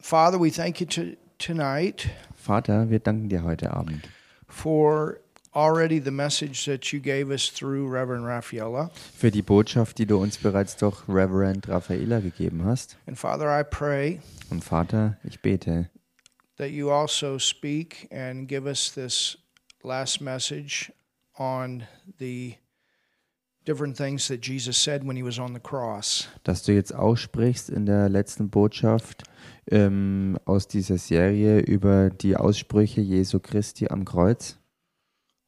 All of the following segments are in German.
Father, we thank you to, tonight Vater, wir danken dir heute Abend for already the message that you gave us through Reverend Raffaella. für die Botschaft, die du uns bereits durch Reverend Raffaella gegeben hast. And Father, I pray Und Vater, ich bete, that you also speak and give us this last message on the dass du jetzt aussprichst in der letzten Botschaft ähm, aus dieser Serie über die Aussprüche Jesu Christi am Kreuz.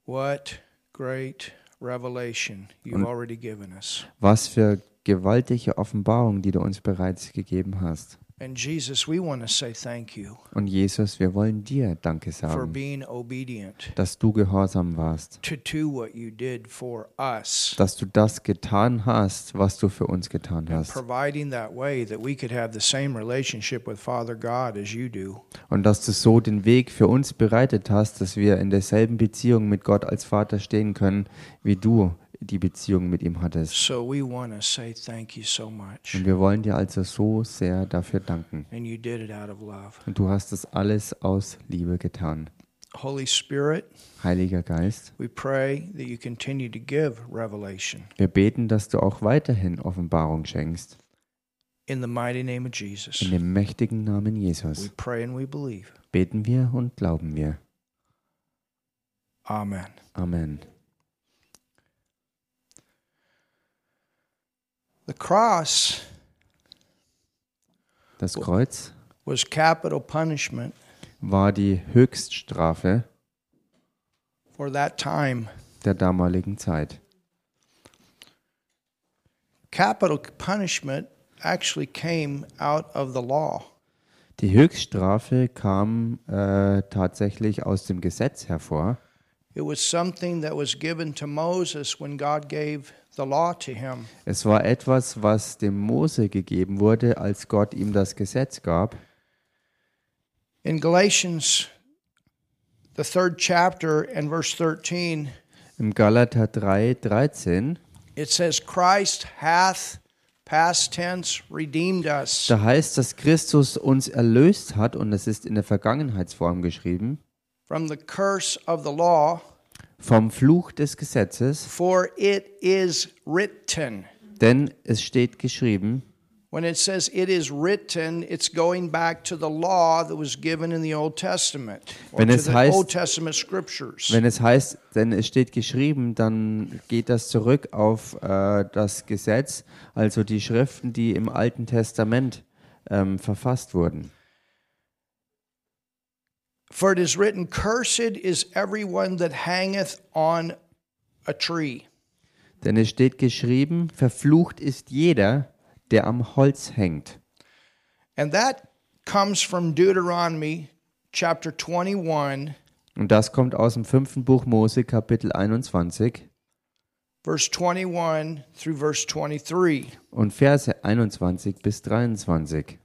What great revelation you've already given us. Was für gewaltige Offenbarung, die du uns bereits gegeben hast. And Jesus, we want to say thank you Und Jesus, wir wollen dir Danke for sagen, being obedient dass du gehorsam warst, to do what you did for us dass du das getan hast, was du für uns getan hast. providing that way that we could have the same relationship with Father God as you do. Und dass du so den Weg für uns bereitet hast, dass wir in derselben Beziehung mit Gott als Vater stehen können, wie du die Beziehung mit ihm hattest. So we want to say thank you so much. Und wir wollen dir also so sehr dafür danken. And you did it out of love. Und du hast das alles aus Liebe getan. Holy Spirit, Heiliger Geist, we pray that you continue to give revelation wir beten, dass du auch weiterhin Offenbarung schenkst. in the mighty name of Jesus. In dem mächtigen Namen We Jesus pray and we believe. beten wir und glauben wir. Amen. Amen. The cross Das Kreuz was capital punishment war die Höchststrafe for that time. der damaligen Zeit. Capital punishment actually came out of the law. Die Höchststrafe kam äh, tatsächlich aus dem Gesetz hervor. It was something that was given to Moses when God gave the law to him. Es war etwas, was dem Mose gegeben wurde, als Gott ihm das Gesetz gab. In Galatians, the third chapter and verse 13, Im Galater 3, 13, it says, Christ hath, past tense, redeemed us da heißt, dass Christus uns erlöst hat, und es ist in der Vergangenheitsform geschrieben, from the curse of the law, vom Fluch des Gesetzes, for it is written. denn es steht geschrieben, When it says it is written, it's going back to the law that was given in the Old Testament, Wenn es heißt- Old Testament scriptures. wenn es heißt, denn es steht geschrieben, dann geht das zurück auf äh, das Gesetz, also die Schriften, die im Alten Testament ähm, verfasst wurden. For it is written, Cursed is everyone that hangeth on a tree. Denn es steht geschrieben, verflucht ist jeder, der am Holz hängt. And that comes from Deuteronomy chapter 21, Und das kommt aus dem fünften Buch Mose, Kapitel 21 verse 21 through verse 23. und Verse 21 bis 23.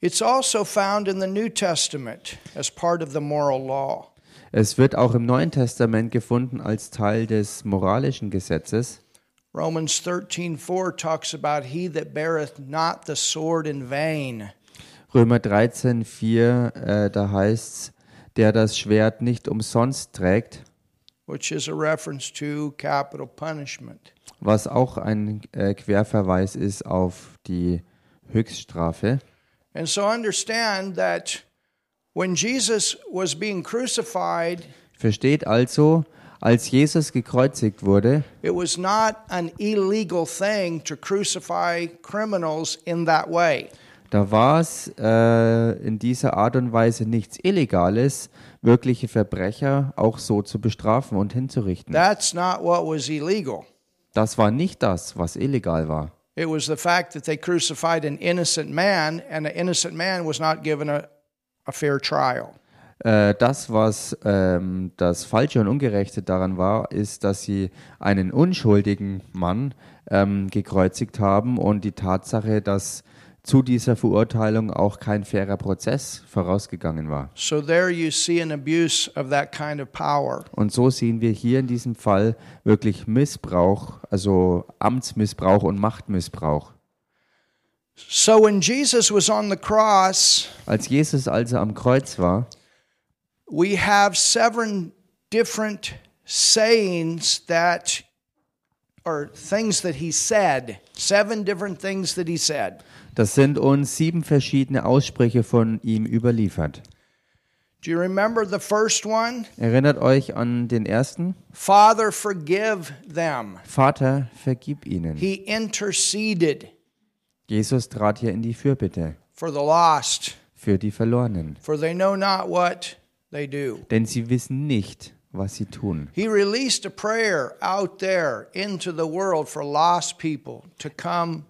It's also found in the New Testament as part of the moral law. Es wird auch im Neuen Testament gefunden als Teil des moralischen Gesetzes. Romans 13:4 talks about he that beareth not the sword in vain. Römer 13, 4, äh, da heißt der das Schwert nicht umsonst trägt, which is a reference to capital punishment. was auch ein äh, Querverweis ist auf die Höchststrafe. And so understand that when Jesus was being crucified, Versteht also, als Jesus gekreuzigt wurde, it was not an illegal thing to crucify criminals in that way. da war es äh, in dieser Art und Weise nichts Illegales, wirkliche Verbrecher auch so zu bestrafen und hinzurichten. That's not what was illegal. Das war nicht das, was illegal war. It was the fact that they crucified an innocent man, and an innocent man was not given a, a fair trial. Äh, das, was ähm, das Falsche und Ungerechte daran war, ist, dass sie einen unschuldigen Mann ähm, gekreuzigt haben und die Tatsache, dass zu dieser Verurteilung auch kein fairer Prozess vorausgegangen war. So there you see an abuse of that kind of power. Und so sehen wir hier in diesem Fall wirklich Missbrauch, also Amtsmissbrauch und Machtmissbrauch. So when Jesus was on the cross, Als Jesus also am Kreuz war, we have seven different sayings that or things that he said. Seven different things that he said. Das sind uns sieben verschiedene Aussprüche von ihm überliefert. Do you remember the first one? Erinnert euch an den ersten? Father, forgive them. Vater, vergib ihnen. He interceded Jesus trat hier in die Fürbitte for the lost, für die Verlorenen, for they know not what they do. denn sie wissen nicht, was sie tun. He released a prayer out there into the world for lost people to come.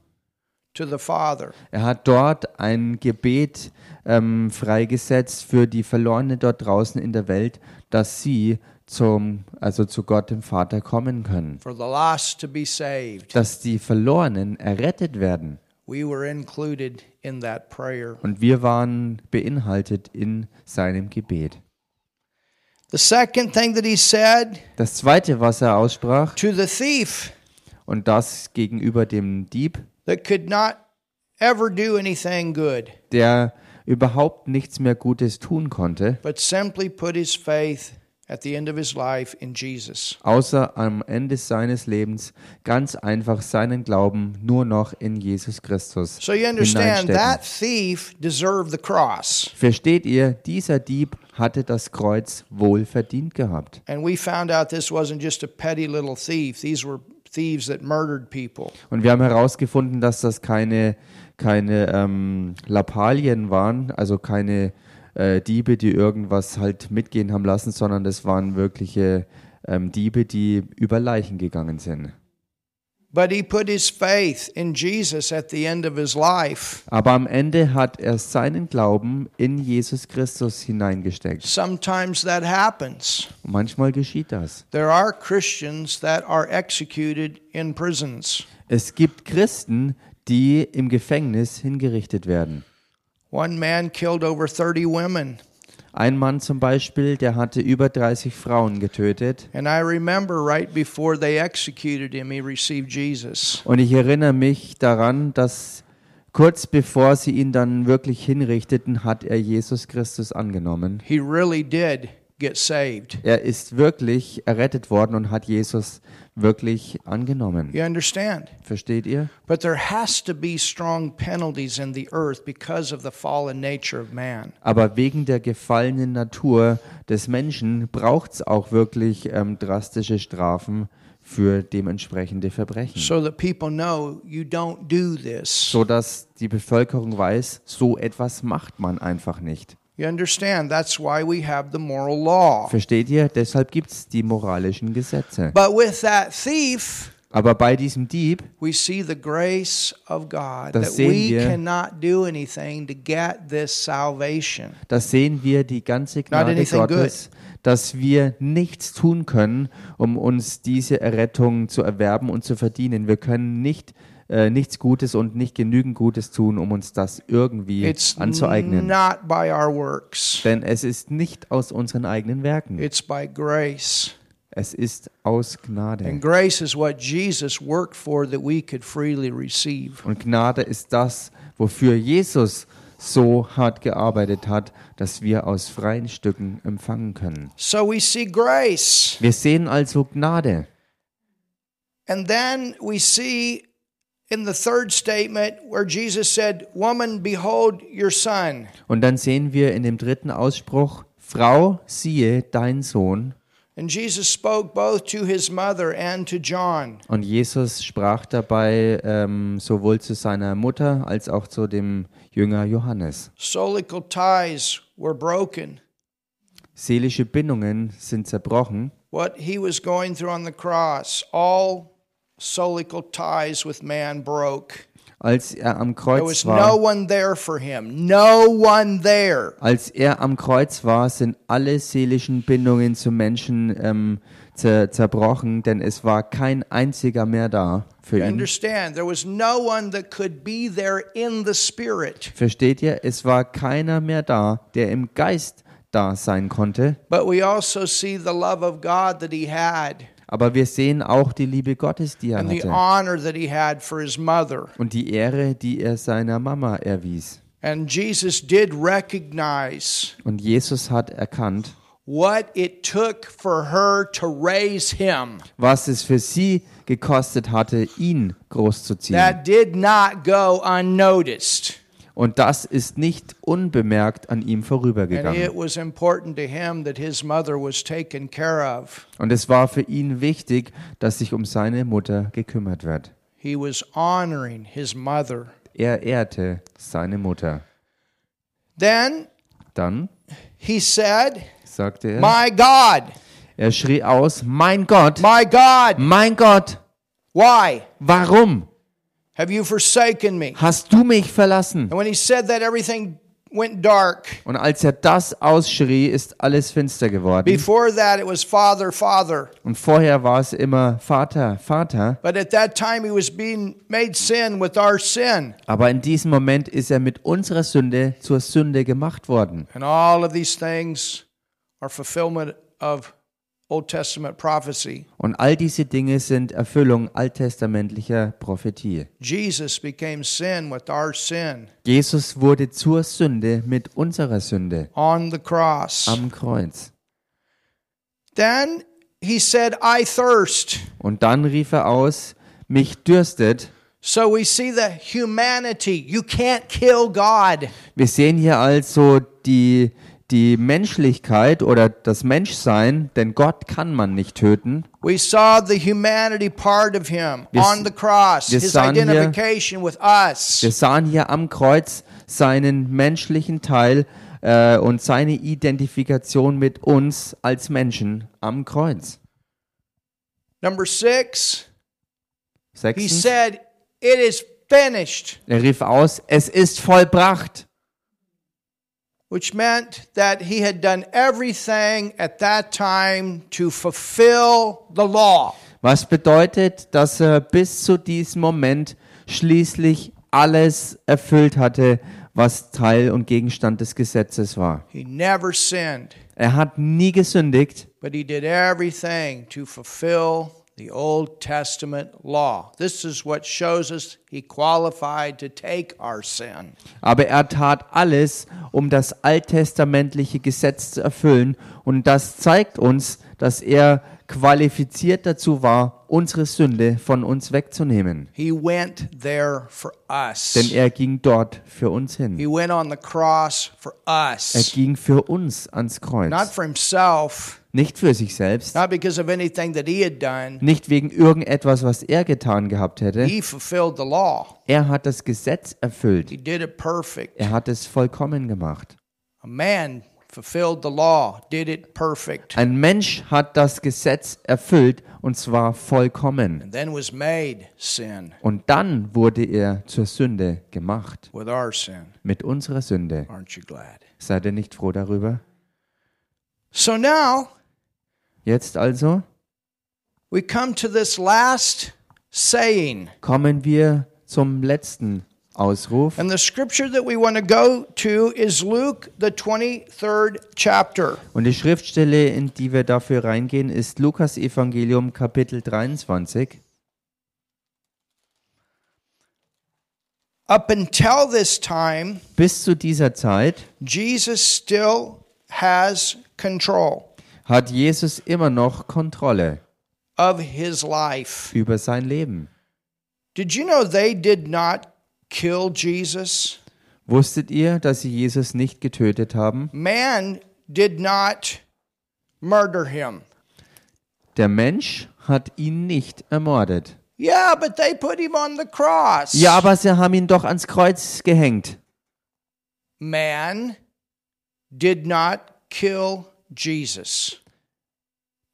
Er hat dort ein Gebet ähm, freigesetzt für die Verlorenen dort draußen in der Welt, dass sie zum, also zu Gott dem Vater kommen können, for the lost to be saved. dass die Verlorenen errettet werden. We were included in that prayer. Und wir waren beinhaltet in seinem Gebet. The second thing that he said Das zweite, was er aussprach, to the thief und das gegenüber dem Dieb, that could not ever do anything good, der überhaupt nichts mehr Gutes tun konnte, but simply put his faith at the end of his life in Jesus. außer am Ende seines Lebens ganz einfach seinen Glauben nur noch in Jesus Christus So you understand hineinstecken. that thief deserved the cross. Versteht ihr, dieser Dieb hatte das Kreuz wohl verdient gehabt. And we found out this wasn't just a petty little thief. These were thieves that murdered people. Und wir haben herausgefunden, dass das keine, keine ähm, Lappalien waren, also keine äh, Diebe, die irgendwas halt mitgehen haben lassen, sondern das waren wirkliche ähm, Diebe, die über Leichen gegangen sind. Aber am Ende hat er seinen Glauben in Jesus Christus hineingesteckt. Sometimes that happens. Manchmal geschieht das. There are Christians that are executed in prisons. Es gibt Christen, die im Gefängnis hingerichtet werden. One man killed over 30 women. Ein Mann zum Beispiel, der hatte über 30 Frauen getötet. And I remember right before they executed him, he received Jesus. Und ich erinnere mich daran, dass kurz bevor sie ihn dann wirklich hinrichteten, hat er Jesus Christus angenommen. He really did get saved. Er ist wirklich errettet worden und hat Jesus wirklich angenommen. You understand? Versteht ihr? But there has to be strong penalties in the earth because of the fallen nature of man. Aber wegen der gefallenen Natur des Menschen braucht es auch wirklich ähm, drastische Strafen für dementsprechende Verbrechen. So that people know you don't do this. so dass die Bevölkerung weiß, so etwas macht man einfach nicht. You understand? That's why we have the moral law. Versteht ihr? Deshalb gibt es die moralischen Gesetze. But with that thief, Aber bei diesem Dieb, we see the grace of God Das that we wir. cannot do anything to get this salvation. da sehen wir die ganze Gnade Gottes, dass wir nichts tun können, um uns diese Errettung zu erwerben und zu verdienen. Wir können nicht äh, nichts Gutes und nicht genügend Gutes tun, um uns das irgendwie It's anzueignen. not by our works. Denn es ist nicht aus unseren eigenen Werken. It's by grace. Es ist aus Gnade. And grace is what Jesus worked for that we could freely receive. Und Gnade ist das, wofür Jesus so hart gearbeitet hat, dass wir aus freien Stücken empfangen können. So we see grace. Wir sehen also Gnade. And then we see Und dann sehen wir in dem dritten Ausspruch, Frau, siehe dein Sohn. And Jesus spoke both to his mother and to John. Und Jesus sprach dabei ähm, sowohl zu seiner Mutter als auch zu dem Jünger Johannes. Solical ties were broken. Seelische Bindungen sind zerbrochen. What he was going through on the cross, all solical ties with man broke. Als er am There Kreuz war, one there for him. No one there. als er am Kreuz war, sind alle seelischen Bindungen zum Menschen ähm, zer zerbrochen, denn es war kein einziger mehr da für ihn. understand? There was no one that could be there in the spirit. Versteht ihr? Es war keiner mehr da, der im Geist da sein konnte. But we also see the love of God that he had. Aber wir sehen auch die Liebe Gottes, die er and the hatte honor that he had for his mother. und die Ehre, die er seiner Mama erwies. And Jesus did recognize Und Jesus hat erkannt, what it took for her to raise him. was es für sie gekostet hatte, ihn großzuziehen. That did not go unnoticed. Und das ist nicht unbemerkt an ihm vorübergegangen. it was important to him that his mother was taken care of. Und es war für ihn wichtig, dass sich um seine Mutter gekümmert wird. He was honoring his mother. Er ehrte seine Mutter. Then Dann said, sagte er, My God, er schrie aus, mein Gott, my God, mein Gott, why warum have you forsaken me? hast du mich verlassen? And when he said that, everything went dark. Und als er das ausschrie, ist alles finster geworden. Before that, it was Father, Father. Und vorher war es immer Vater, Vater. But at that time, he was being made sin with our sin. Aber in diesem Moment ist er mit unserer Sünde zur Sünde gemacht worden. And all of these things are fulfillment of. Und all diese Dinge sind Erfüllung alttestamentlicher Prophetie. Jesus became sin with our sin Jesus wurde zur Sünde mit unserer Sünde on the cross. am Kreuz. Then he said, I thirst. Und dann rief er aus, mich dürstet. So we see the humanity. You can't kill God. Wir sehen hier also die, die Menschlichkeit oder das Menschsein, denn Gott kann man nicht töten. We saw the humanity part of him Wir- on the cross, wir his sahen hier- identification with us. Wir sahen hier am Kreuz seinen menschlichen Teil äh, und seine Identifikation mit uns als Menschen am Kreuz. Number six, he Sechstens, said, It is finished, er rief aus, es ist vollbracht. Which meant that he had done everything at that time to fulfill the law. Was bedeutet, dass er bis zu diesem Moment schließlich alles erfüllt hatte, was Teil und Gegenstand des Gesetzes war. He never sinned, Er hat nie gesündigt, but he did everything to fulfill the Old Testament law. This is what shows us he qualified to take our sin. aber er tat alles, um das alttestamentliche Gesetz zu erfüllen. Und das zeigt uns, dass er qualifiziert dazu war, unsere Sünde von uns wegzunehmen. He went there for us. Denn er ging dort für uns hin. He went on the cross for Er ging für uns ans Not Kreuz. for himself, Nicht für sich selbst, not because of anything that he had done. nicht wegen irgendetwas, was er getan gehabt hätte. He fulfilled the law. Er hat das Gesetz erfüllt. He did it perfect. Er hat es vollkommen gemacht. A man fulfilled the law, did it perfect, Ein Mensch hat das Gesetz erfüllt und zwar vollkommen. and then was made sin Und dann wurde er zur Sünde gemacht. with our sin. Mit unserer Sünde. Aren't you glad? Seid ihr nicht froh darüber? So now Jetzt also we come to this last saying. kommen wir zum letzten Ausruf. And the scripture that we want to go to is Luke, the 23rd chapter. Und die Schriftstelle, in die wir dafür reingehen, ist Lukas Evangelium Kapitel 23. Up until this time, Bis zu dieser Zeit Jesus still has control hat Jesus immer noch Kontrolle of his life. über sein Leben. Did you know they did not kill Jesus? Wusstet ihr, dass sie Jesus nicht getötet haben? Man did not murder him. Der Mensch hat ihn nicht ermordet. Yeah, but they put him on the cross. Ja, aber sie haben ihn doch ans Kreuz gehängt. Man did not kill Jesus.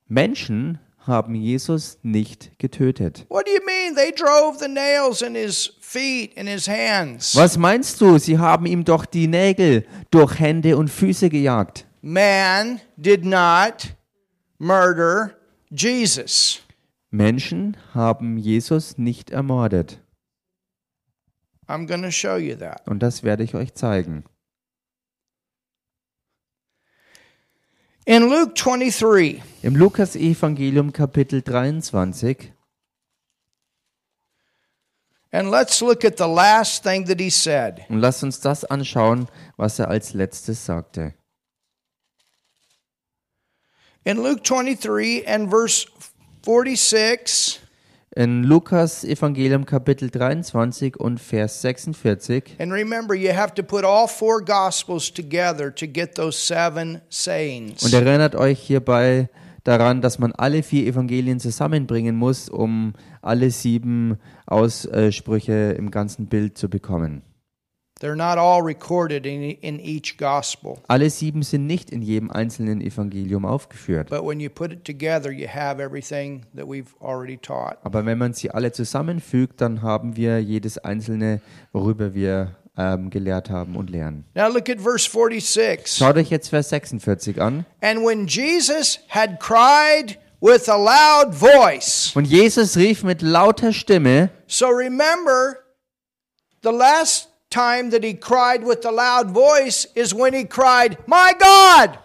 Menschen haben Jesus nicht getötet. What do you mean? They drove the nails in his feet and his hands. Was meinst du? Sie haben ihm doch die Nägel durch Hände und Füße gejagt. Man did not murder Jesus. Menschen haben Jesus nicht ermordet. I'm to show you that. Und das werde ich euch zeigen. In Luke 23, Im Lukas-Evangelium Kapitel 23 and let's look at the last thing that he said. Und lasst uns das anschauen, was er als letztes sagte. In Luke 23 and verse 46, In Lukas Evangelium Kapitel 23 und Vers 46. and remember, you have to put all four gospels together to get those seven sayings. Und erinnert euch hierbei daran, dass man alle vier Evangelien zusammenbringen muss, um alle sieben Aussprüche im ganzen Bild zu bekommen. They're not all recorded in, in each gospel, Alle sieben sind nicht in jedem einzelnen Evangelium aufgeführt. Aber wenn man sie alle zusammenfügt, dann haben wir jedes einzelne, worüber wir ähm, gelehrt haben und lernen. Now look at verse 46. Schaut euch jetzt Vers 46 an. And when Jesus had cried with a loud voice, Und Jesus rief mit lauter Stimme, so remember, the last time that he cried with a loud voice is when he cried, My God!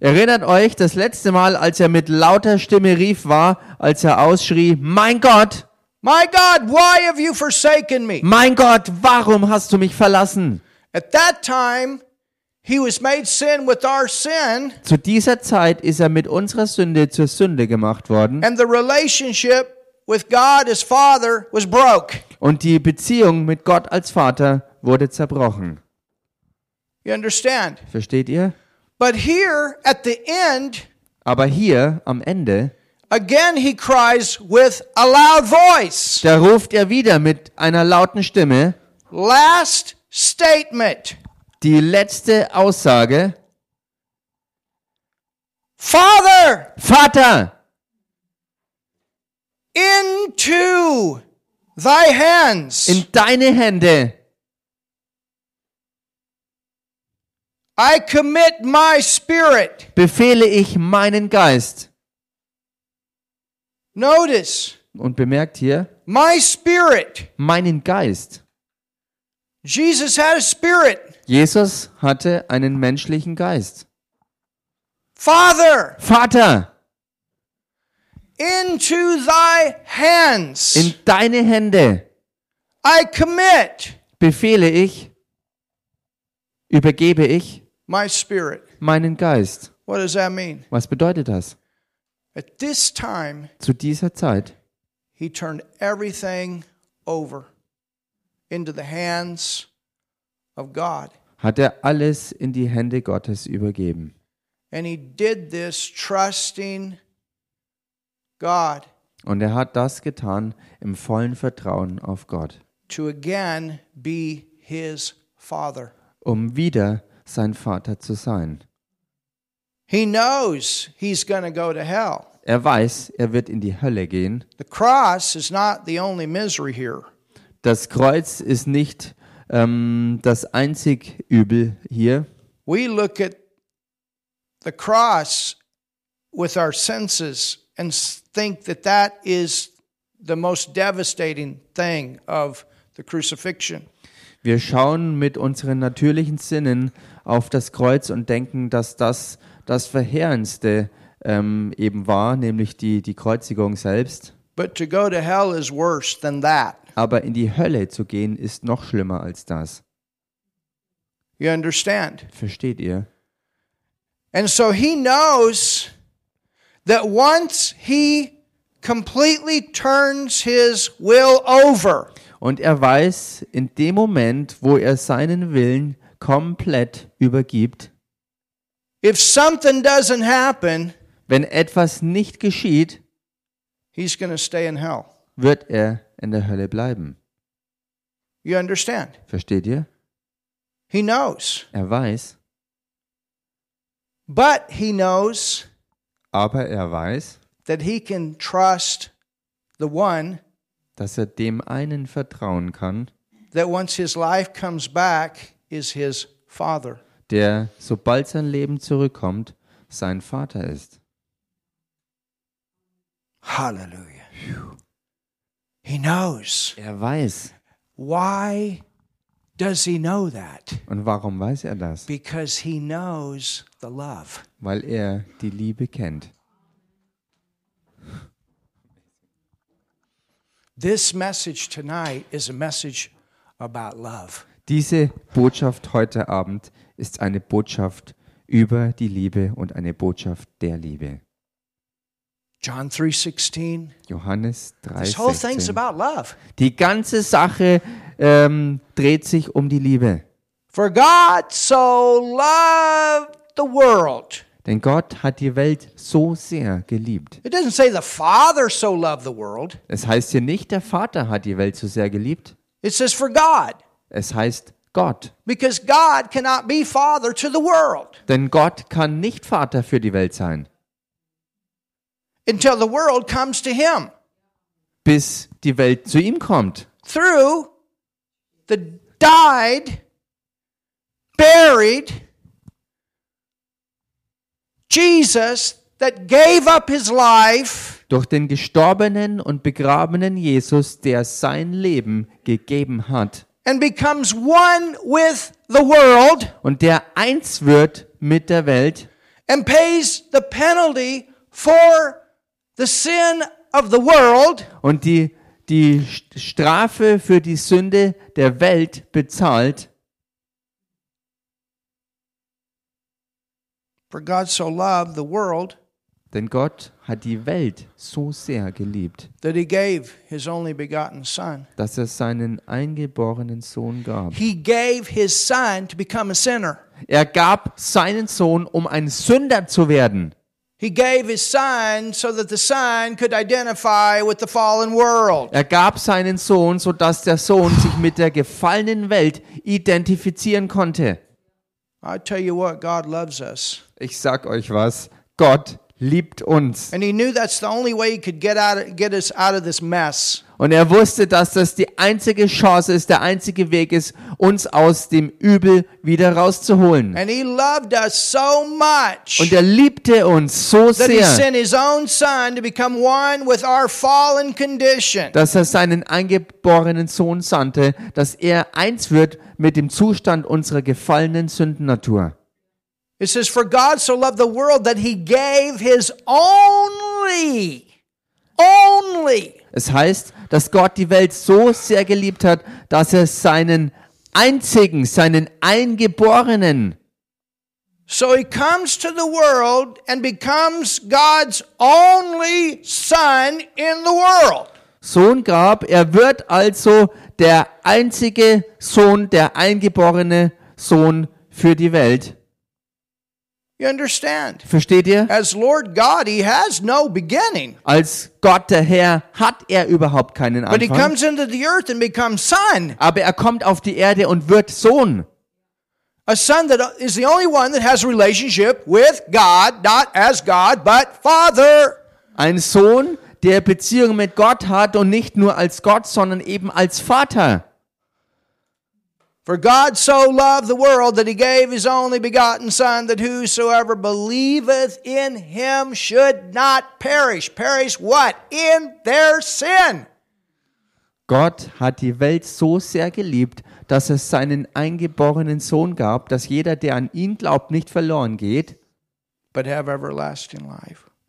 erinnert euch, das letzte Mal, als er mit lauter Stimme rief, war, als er ausschrie, mein Gott, My God, why have you forsaken me? mein Gott, warum hast du mich verlassen? At that time, he was made sin with our sin, Zu dieser Zeit ist er mit unserer Sünde zur Sünde gemacht worden and the relationship with God as Father was broke. und die Beziehung mit Gott als Vater wurde zerbrochen. You understand? Versteht ihr? But here at the end, Aber hier am Ende, again he cries with a loud voice. da ruft er wieder mit einer lauten Stimme Last statement. die letzte Aussage, Father, Vater, into thy hands in deine Hände I commit my spirit. befehle ich meinen Geist. Notice, Und bemerkt hier, my spirit. meinen Geist. Jesus had a spirit. Jesus hatte einen menschlichen Geist. Father, Vater, into thy hands in deine Hände I commit befehle ich, übergebe ich my spirit. meinen Geist. What does that mean? Was bedeutet das? At this time, Zu dieser Zeit he turned everything over into the hands of God. hat er alles in die Hände Gottes übergeben. And he did this trusting God Und er hat das getan im vollen Vertrauen auf Gott, to again be his father. um wieder sein Vater zu sein. He knows he's going to go to hell. Er weiß, er wird in die Hölle gehen. The cross is not the only misery here. Das Kreuz ist nicht ähm, das einzig Übel hier. We look at the cross with our senses and think that that is the most devastating thing of the crucifixion. Wir schauen mit unseren natürlichen Sinnen auf das Kreuz und denken, dass das das Verheerendste ähm, eben war, nämlich die, die Kreuzigung selbst. But to go to hell is worse than that. Aber in die Hölle zu gehen, ist noch schlimmer als das. You understand? Versteht ihr? And so he knows that once he completely turns his will over, Und er weiß, in dem Moment, wo er seinen Willen komplett übergibt, if something doesn't happen, wenn etwas nicht geschieht, he's going to stay in hell. wird er in der Hölle bleiben. You understand? Versteht ihr? He knows. Er weiß, But he knows aber er weiß, that he can trust the one dass er dem einen vertrauen kann, that once his life comes back is his father. Der, sobald sein Leben zurückkommt, sein Vater ist. Hallelujah. He knows. Er weiß. Why Does he know that? Und warum weiß er das? Because he knows the love. Weil er die Liebe kennt. This message tonight is a message about love. Diese Botschaft heute Abend ist eine Botschaft über die Liebe und eine Botschaft der Liebe. John 3:16. Johannes This whole thing's 3,16. about love. Die ganze Sache ähm, dreht sich um die Liebe. For God so loved the world. Denn Gott hat die Welt so sehr geliebt. It doesn't say the Father so loved the world. Es heißt hier nicht, der Vater hat die Welt so sehr geliebt. It says for God. Es heißt Gott. Because God cannot be Father to the world Denn Gott kann nicht Vater für die Welt sein, until the world comes to Him bis die Welt zu ihm kommt. through the died, buried Jesus that gave up His life Durch den gestorbenen und begrabenen Jesus, der sein Leben gegeben hat and becomes one with the world und der eins wird mit der Welt and pays the penalty for the sin of the world und die, die Strafe für die Sünde der Welt bezahlt. For God so loved the world Denn Gott hat die Welt so sehr geliebt, dass er seinen eingeborenen Sohn gab. Er gab seinen Sohn, um ein Sünder zu werden. He gave his Son so that the Son could identify with the fallen world. Er gab seinen Sohn, sodass der Sohn sich mit der gefallenen Welt identifizieren konnte. Ich sag euch was, Gott liebt uns. And he knew that's the only way he could get out of, get us out of this mess. Und er wusste, dass das die einzige Chance ist, der einzige Weg ist, uns aus dem Übel wieder rauszuholen. And he loved us so much Und er liebte uns so that he sehr, sent his own son to become one with our fallen condition. dass er seinen eingeborenen Sohn sandte, dass er eins wird mit dem Zustand unserer gefallenen Sündennatur. It says, For God so loved the world that he gave his only, only Es heißt, dass Gott die Welt so sehr geliebt hat, dass er seinen einzigen, seinen Eingeborenen, So he comes to the world and becomes God's only son in the world. Sohn gab. Er wird also der einzige Sohn, der eingeborene Sohn für die Welt. You understand? Versteht ihr? As Lord God, he has no beginning. Als Gott der Herr hat er überhaupt keinen But he Anfang. comes into the earth and becomes son. Aber er kommt auf die Erde und wird Sohn. A son that is the only one that has a relationship with God, not as God, but Father. Ein Sohn, der Beziehung mit Gott hat und nicht nur als Gott, sondern eben als Vater. For God so loved the world that he gave his only begotten Son, that whosoever believeth in him should not perish. Perish what? In their sin. Gott hat die Welt so sehr geliebt, dass es seinen eingeborenen Sohn gab, dass jeder, der an ihn glaubt, nicht verloren geht,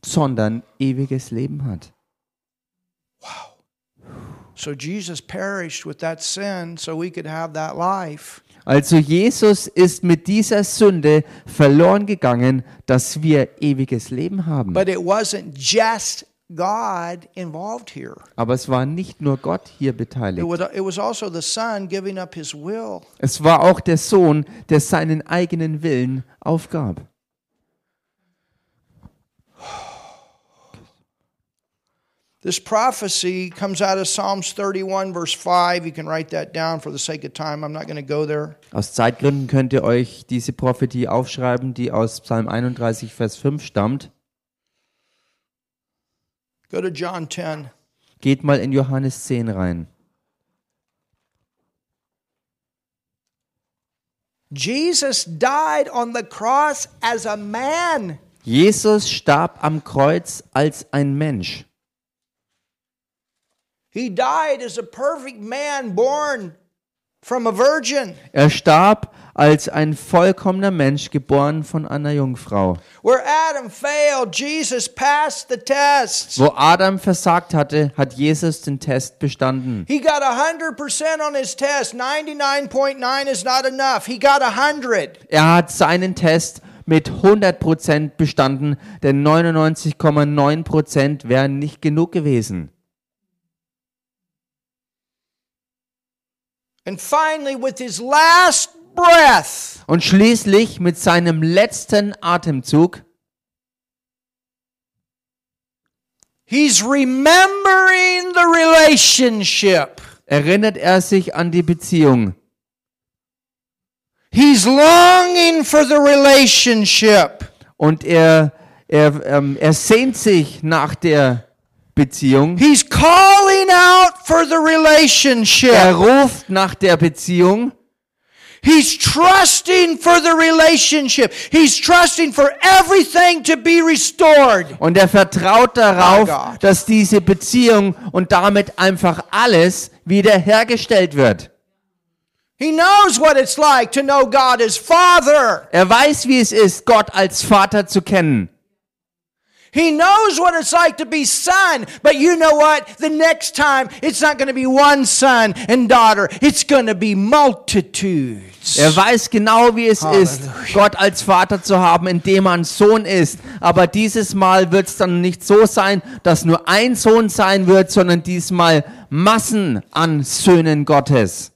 sondern ewiges Leben hat. So Jesus perished with that sin so we could have that life. Also Jesus ist mit dieser Sünde verloren gegangen, dass wir ewiges Leben haben. But it wasn't just God involved here. Aber es war nicht nur Gott hier beteiligt. it was also the Son giving up his will. Es war auch der Sohn, der seinen eigenen Willen aufgab. This prophecy comes out of Psalms 31, verse 5. You can write that down for the sake of time. I'm not going to go there. Aus Zeitgründen könnt ihr euch diese Prophetie aufschreiben, die aus Psalm 31, Vers 5 stammt. Go to John 10. Geht mal in Johannes 10 rein. Jesus died on the cross as a man. Jesus starb am Kreuz als ein Mensch. He died as a perfect man born from a virgin. Er starb als ein vollkommener Mensch, geboren von einer Jungfrau. Where Adam failed, Jesus passed the test. Wo Adam versagt hatte, hat Jesus den Test bestanden. He got 100% on his test. 99.9 is not enough. He got 100. Er hat seinen Test mit 100% bestanden, denn 99,9% wären nicht genug gewesen. And finally, with his last breath, Und schließlich mit seinem letzten Atemzug he's remembering the relationship. erinnert er sich an die Beziehung. He's longing for the relationship. Und er, er, ähm, er sehnt sich nach der Beziehung. He's calling out for the Er relationship. ruft nach der Beziehung. He's trusting for the relationship. He's trusting for everything to be restored. Und er vertraut darauf, dass diese Beziehung und damit einfach alles wiederhergestellt wird. He knows what it's like to know God as Father. Er weiß, wie es ist, Gott als Vater zu kennen. He knows what it's like to be son. But you know what? The next time, it's not going to be one son and daughter. It's going to be multitudes. Er weiß genau, wie es ist, Gott als Vater zu haben, indem man Sohn ist. Aber dieses Mal wird es dann nicht so sein, dass nur ein Sohn sein wird, sondern diesmal Massen an Söhnen Gottes.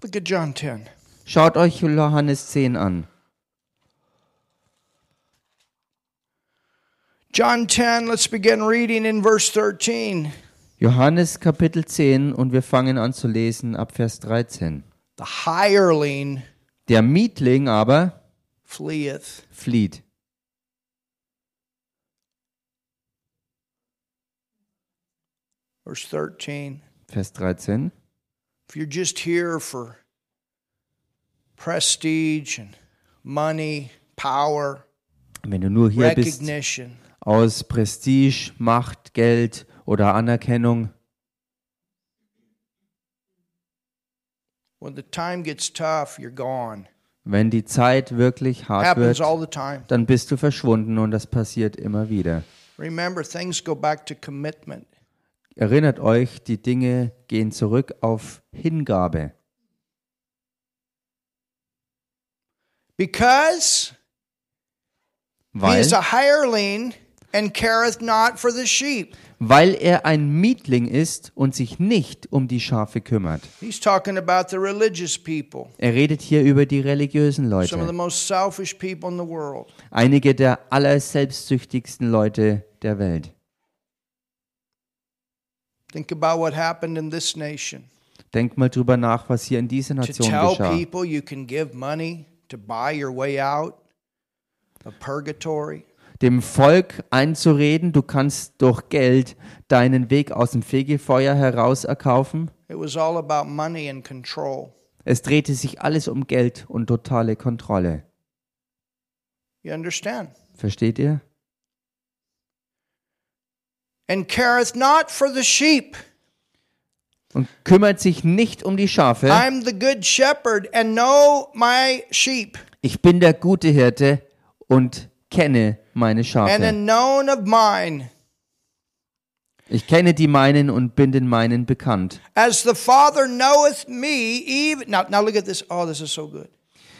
Look at John 10. Schaut euch Johannes 10 an. John 10, let's begin reading in verse 13. Johannes Kapitel 10 und wir fangen an zu lesen ab Vers 13. The hireling Der Mietling aber fleeth. flieht. Verse 13. Vers 13. If you're just here for prestige and money, power, Wenn du nur hier bist aus Prestige, Macht, Geld oder Anerkennung, when the time gets tough, you're gone. wenn die Zeit wirklich hart Happens wird, all the time. dann bist du verschwunden und das passiert immer wieder. Remember, things go back to commitment. Erinnert euch, die Dinge gehen zurück auf Hingabe. Because he Weil, is a hireling and careth not for the sheep. weil er ein Mietling ist und sich nicht um die Schafe kümmert. He's talking about the religious people, Er redet hier über die religiösen some of the Leute, most selfish people in the world. einige der allerselbstsüchtigsten Leute der Welt. Think about what happened in this nation. Denkt mal drüber nach, was hier in dieser To Nation tell geschah. people you can give money to buy your way out of purgatory. Dem Volk einzureden, du kannst durch Geld deinen Weg aus dem Fegefeuer heraus erkaufen. It was all about money and control. Es drehte sich alles um Geld und totale Kontrolle. You understand? Versteht ihr? And careth not for the sheep. Und kümmert sich nicht um die Schafe. I'm the good shepherd and know my sheep, Ich bin der gute Hirte und kenne meine Schafe. Ich kenne die meinen und bin den meinen bekannt. As the Father knoweth me, even now. Now look at this. Oh, this is so good.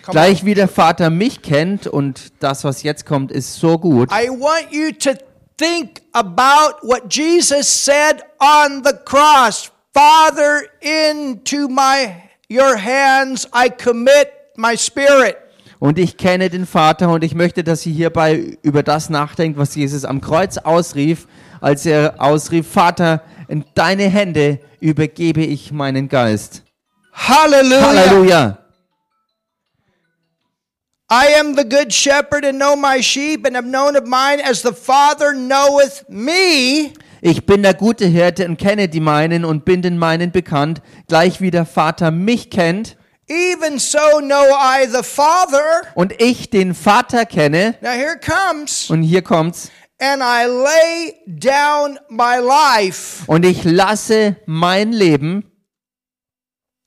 Come Gleich wie der Vater mich kennt und das, was jetzt kommt, ist so gut. I want you to think about what Jesus said on the cross. Father, into my your hands I commit my spirit. Und ich kenne den Vater und ich möchte, dass ihr hierbei über das nachdenkt, was Jesus am Kreuz ausrief, als er ausrief, Vater, in deine Hände übergebe ich meinen Geist. Hallelujah. Halleluja. I am the good shepherd and know my sheep and have known of mine as the Father knoweth me. Ich bin der gute Hirte und kenne die meinen und bin den meinen bekannt, gleich wie der Vater mich kennt Even so know I the Father. und ich den Vater kenne. Now here comes. Und hier kommt's. and I lay down my life. Und ich lasse mein Leben.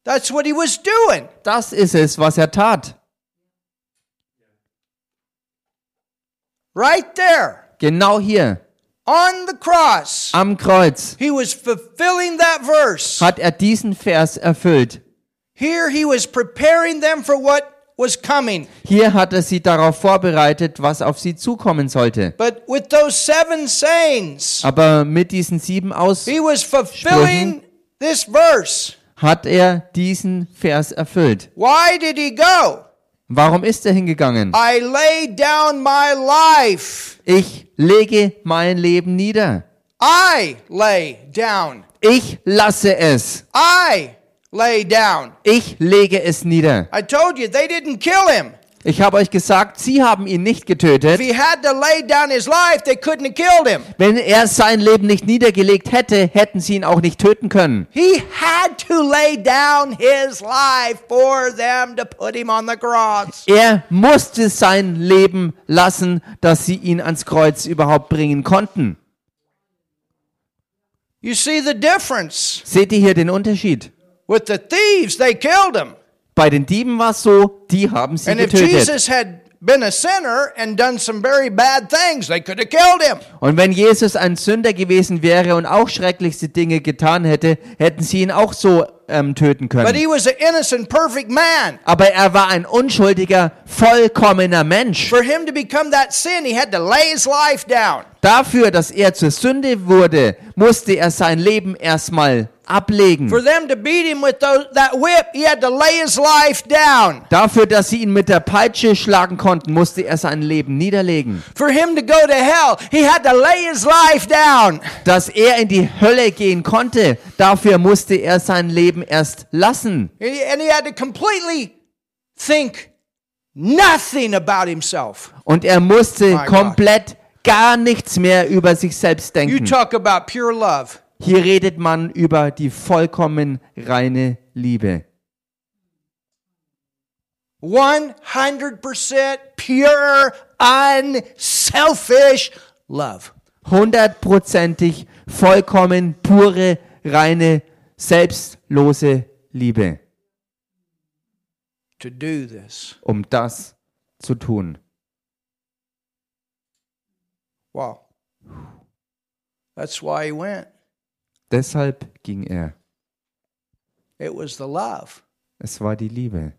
That's what he was doing. Das ist es, was er tat. Right there Genau hier, on the cross. am Kreuz, He was fulfilling that verse. hat er diesen Vers erfüllt. Here he was preparing them for what was coming. Hier hat er sie darauf vorbereitet, was auf sie zukommen sollte. But with those seven sayings, Aber mit diesen sieben aus he was fulfilling this verse. hat er diesen Vers erfüllt. Why did he go? Warum ist er hingegangen? I lay down my life. Ich lege mein Leben nieder. I lay down. Ich lasse es. I lay down. Ich lege es nieder. I told you they didn't kill him. Ich habe euch gesagt, sie haben ihn nicht getötet. If he had to lay down his life, they couldn't have killed him. Wenn er sein Leben nicht niedergelegt hätte, hätten sie ihn auch nicht töten können. He had to lay down his life for them to put him on the cross. Er musste sein Leben lassen, dass sie ihn ans Kreuz überhaupt bringen konnten. You see the difference. Seht ihr hier den Unterschied? With the thieves, they killed him. Bei den Dieben war es so, die haben sie And if getötet. Jesus had been a sinner and done some very bad things, they could have killed him. Und wenn Jesus ein Sünder gewesen wäre und auch schrecklichste Dinge getan hätte, hätten sie ihn auch so ähm, töten But können. he was an innocent, perfect man. Aber er war ein unschuldiger, vollkommener Mensch. For him to become that sin, he had to lay his life down. Dafür, dass er zur Sünde wurde, musste er sein Leben erstmal ablegen. For them to beat him with those, that whip, he had to lay his life down. Dafür, dass sie ihn mit der Peitsche schlagen konnten, musste er sein Leben niederlegen. For him to go to hell, he had to lay his life down. Dass er in die Hölle gehen konnte, dafür musste er sein Leben erst lassen. And he, had to completely think nothing about himself. Und er musste komplett gar nichts mehr über sich selbst You denken. talk about pure love. Hier redet man über die vollkommen reine Liebe. 100% pure, unselfish love. Hundertprozentig vollkommen pure, reine, selbstlose Liebe, To do this. um das zu tun. Wow. That's why he went. Deshalb ging er. It was the love. Es war die Liebe.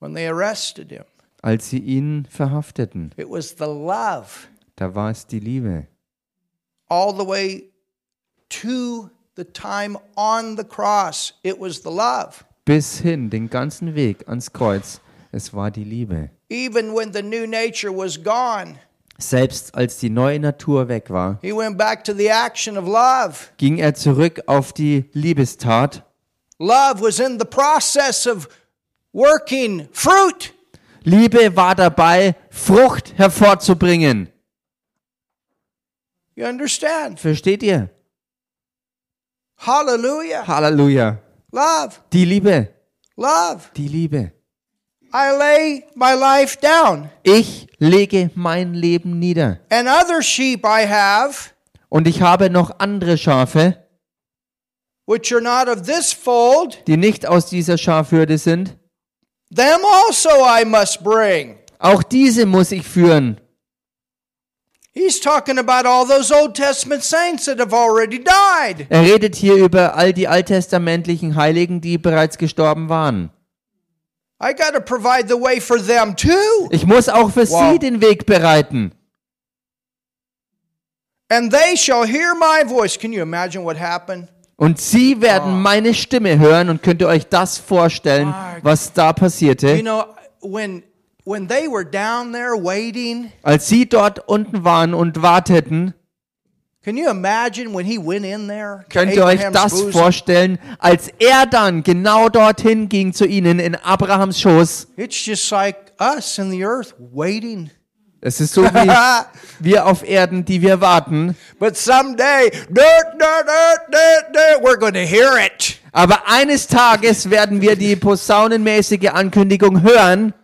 When they arrested him, Als sie ihn verhafteten, it was the love. da war es die Liebe. All the way to the time on the cross, it was the love. Bis hin, den ganzen Weg ans Kreuz, es war die Liebe. Even when the new nature was gone, Selbst als die neue Natur weg war, he went back to the action of love. ging er zurück auf die Liebestat. Love was in the process of working fruit. Liebe war dabei, Frucht hervorzubringen. You understand? Versteht ihr? Hallelujah. Halleluja. Love, Die Liebe, love. die Liebe. I lay my life down. Ich lege mein Leben nieder. And other sheep I have, Und ich habe noch andere Schafe, which are not of this fold, die nicht aus dieser Schafhürde sind. them also I must bring. Auch diese muss ich führen. He's talking about all those Old Testament saints that have already died. Er redet hier über all die alttestamentlichen Heiligen, die bereits gestorben waren. Ich muss auch für Wow. sie den Weg bereiten. And they shall hear my voice. Can you imagine what happened? Und sie werden meine Stimme hören und könnt ihr euch das vorstellen, was da You passierte, know, when when they were down there waiting, als sie dort unten waren und warteten. Könnt ihr euch das vorstellen, als er dann genau dorthin ging zu ihnen in Abrahams Schoß? It's just like us in the earth waiting. Es ist so wie wir auf Erden, die wir warten. but someday, dirt, dirt, dirt, dirt, dirt, we're going to hear it. Aber eines Tages werden wir die posaunenmäßige Ankündigung hören.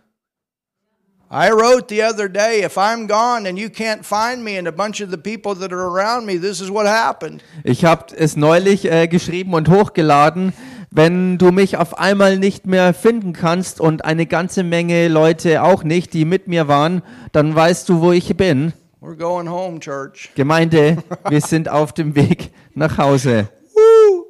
I wrote the other day, if I'm gone and you can't find me and a bunch of the people that are around me, this is what happened. Ich habe es neulich äh, geschrieben und hochgeladen. Wenn du mich auf einmal nicht mehr finden kannst und eine ganze Menge Leute auch nicht, die mit mir waren, dann weißt du, wo ich bin. We're going home, church. Gemeinde, wir sind auf dem Weg nach Hause. Woo!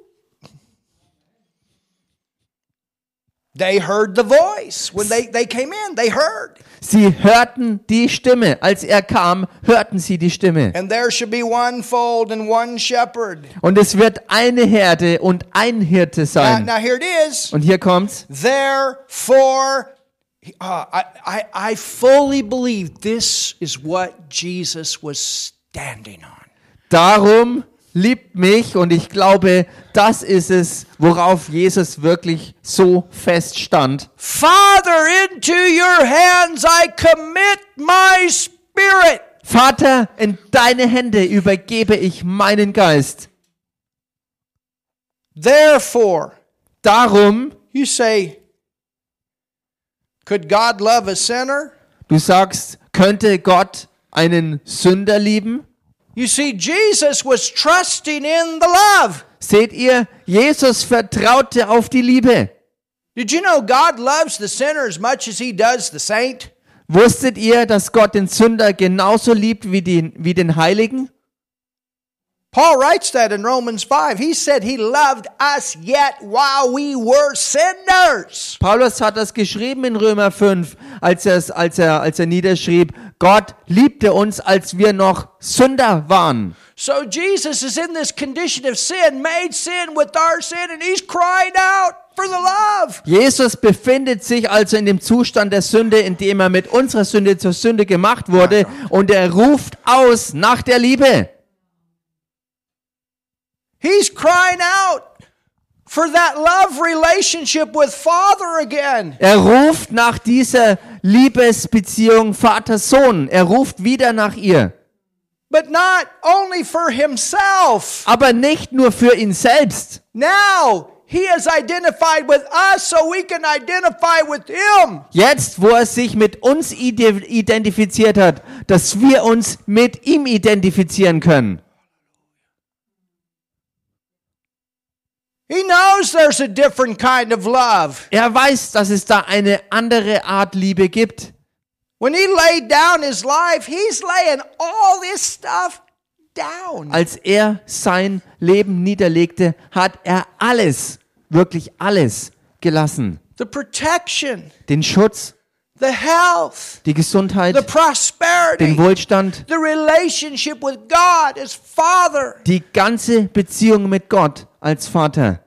They heard the voice. When they, they came in, they heard. Sie hörten die Stimme. Als er kam, hörten sie die Stimme. And there should be one fold and one shepherd. Und es wird eine Herde und ein Hirte Now, sein. now here it is. Und hier kommt's. Therefore, uh, I, I, I fully believe this is what Jesus was standing on. Darum liebt mich und ich glaube, das ist es, worauf Jesus wirklich so fest stand. Father, into your hands I commit my spirit. Vater, in deine Hände übergebe ich meinen Geist. Therefore, Darum, you say, could God love a sinner? du sagst, könnte Gott einen Sünder lieben? You see, Jesus was trusting in the love. Seht ihr, Jesus vertraute auf die Liebe. Did you know God loves the sinner as much as he does the saint? Wusstet ihr, dass Gott den Sünder genauso liebt wie den, wie den Heiligen? Paul writes that in Romans 5. He said he loved us yet while we were sinners. Paulus hat das geschrieben in Römer 5, als, er, als, er, als er niederschrieb, Gott liebte uns, als wir noch Sünder waren. So Jesus is in this condition of sin, made sin with our sin, and he's crying out for the love. Jesus befindet sich also in dem Zustand der Sünde, in dem er mit unserer Sünde zur Sünde gemacht wurde und er ruft aus nach der Liebe. He's crying out for that love relationship with Father again. Er ruft nach dieser Liebesbeziehung Vater-Sohn. Er ruft wieder nach ihr. But not only for himself. Aber nicht nur für ihn selbst. Now he is identified with us so we can identify with him. Jetzt, wo er sich mit uns ide- identifiziert hat, dass wir uns mit ihm identifizieren können. He knows there's a different kind of love. Er weiß, dass es da eine andere Art Liebe gibt. When he laid down his life, he's laying all this stuff down. Als er sein Leben niederlegte, hat er alles, wirklich alles gelassen. The protection, Den Schutz, die Gesundheit, the prosperity, den Wohlstand, the relationship with God as Father. die ganze Beziehung mit Gott als Vater.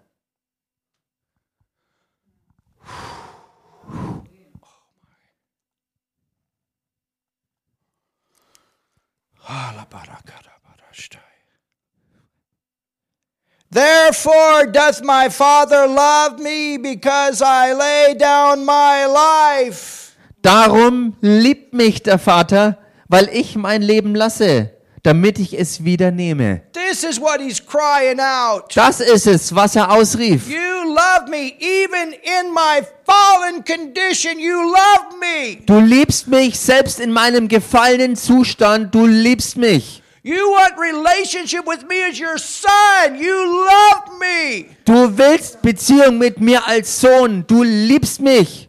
Therefore doth my Father love me because I lay down my life. Darum liebt mich der Vater, weil ich mein Leben lasse, damit ich es wieder nehme. This is what he's crying out. Das ist es, was er ausrief. You love me even in my fallen condition. You love me. Du liebst mich selbst in meinem gefallenen Zustand, du liebst mich. You want relationship with me as your son. You love me. Du willst Beziehung mit mir als Sohn, du liebst mich.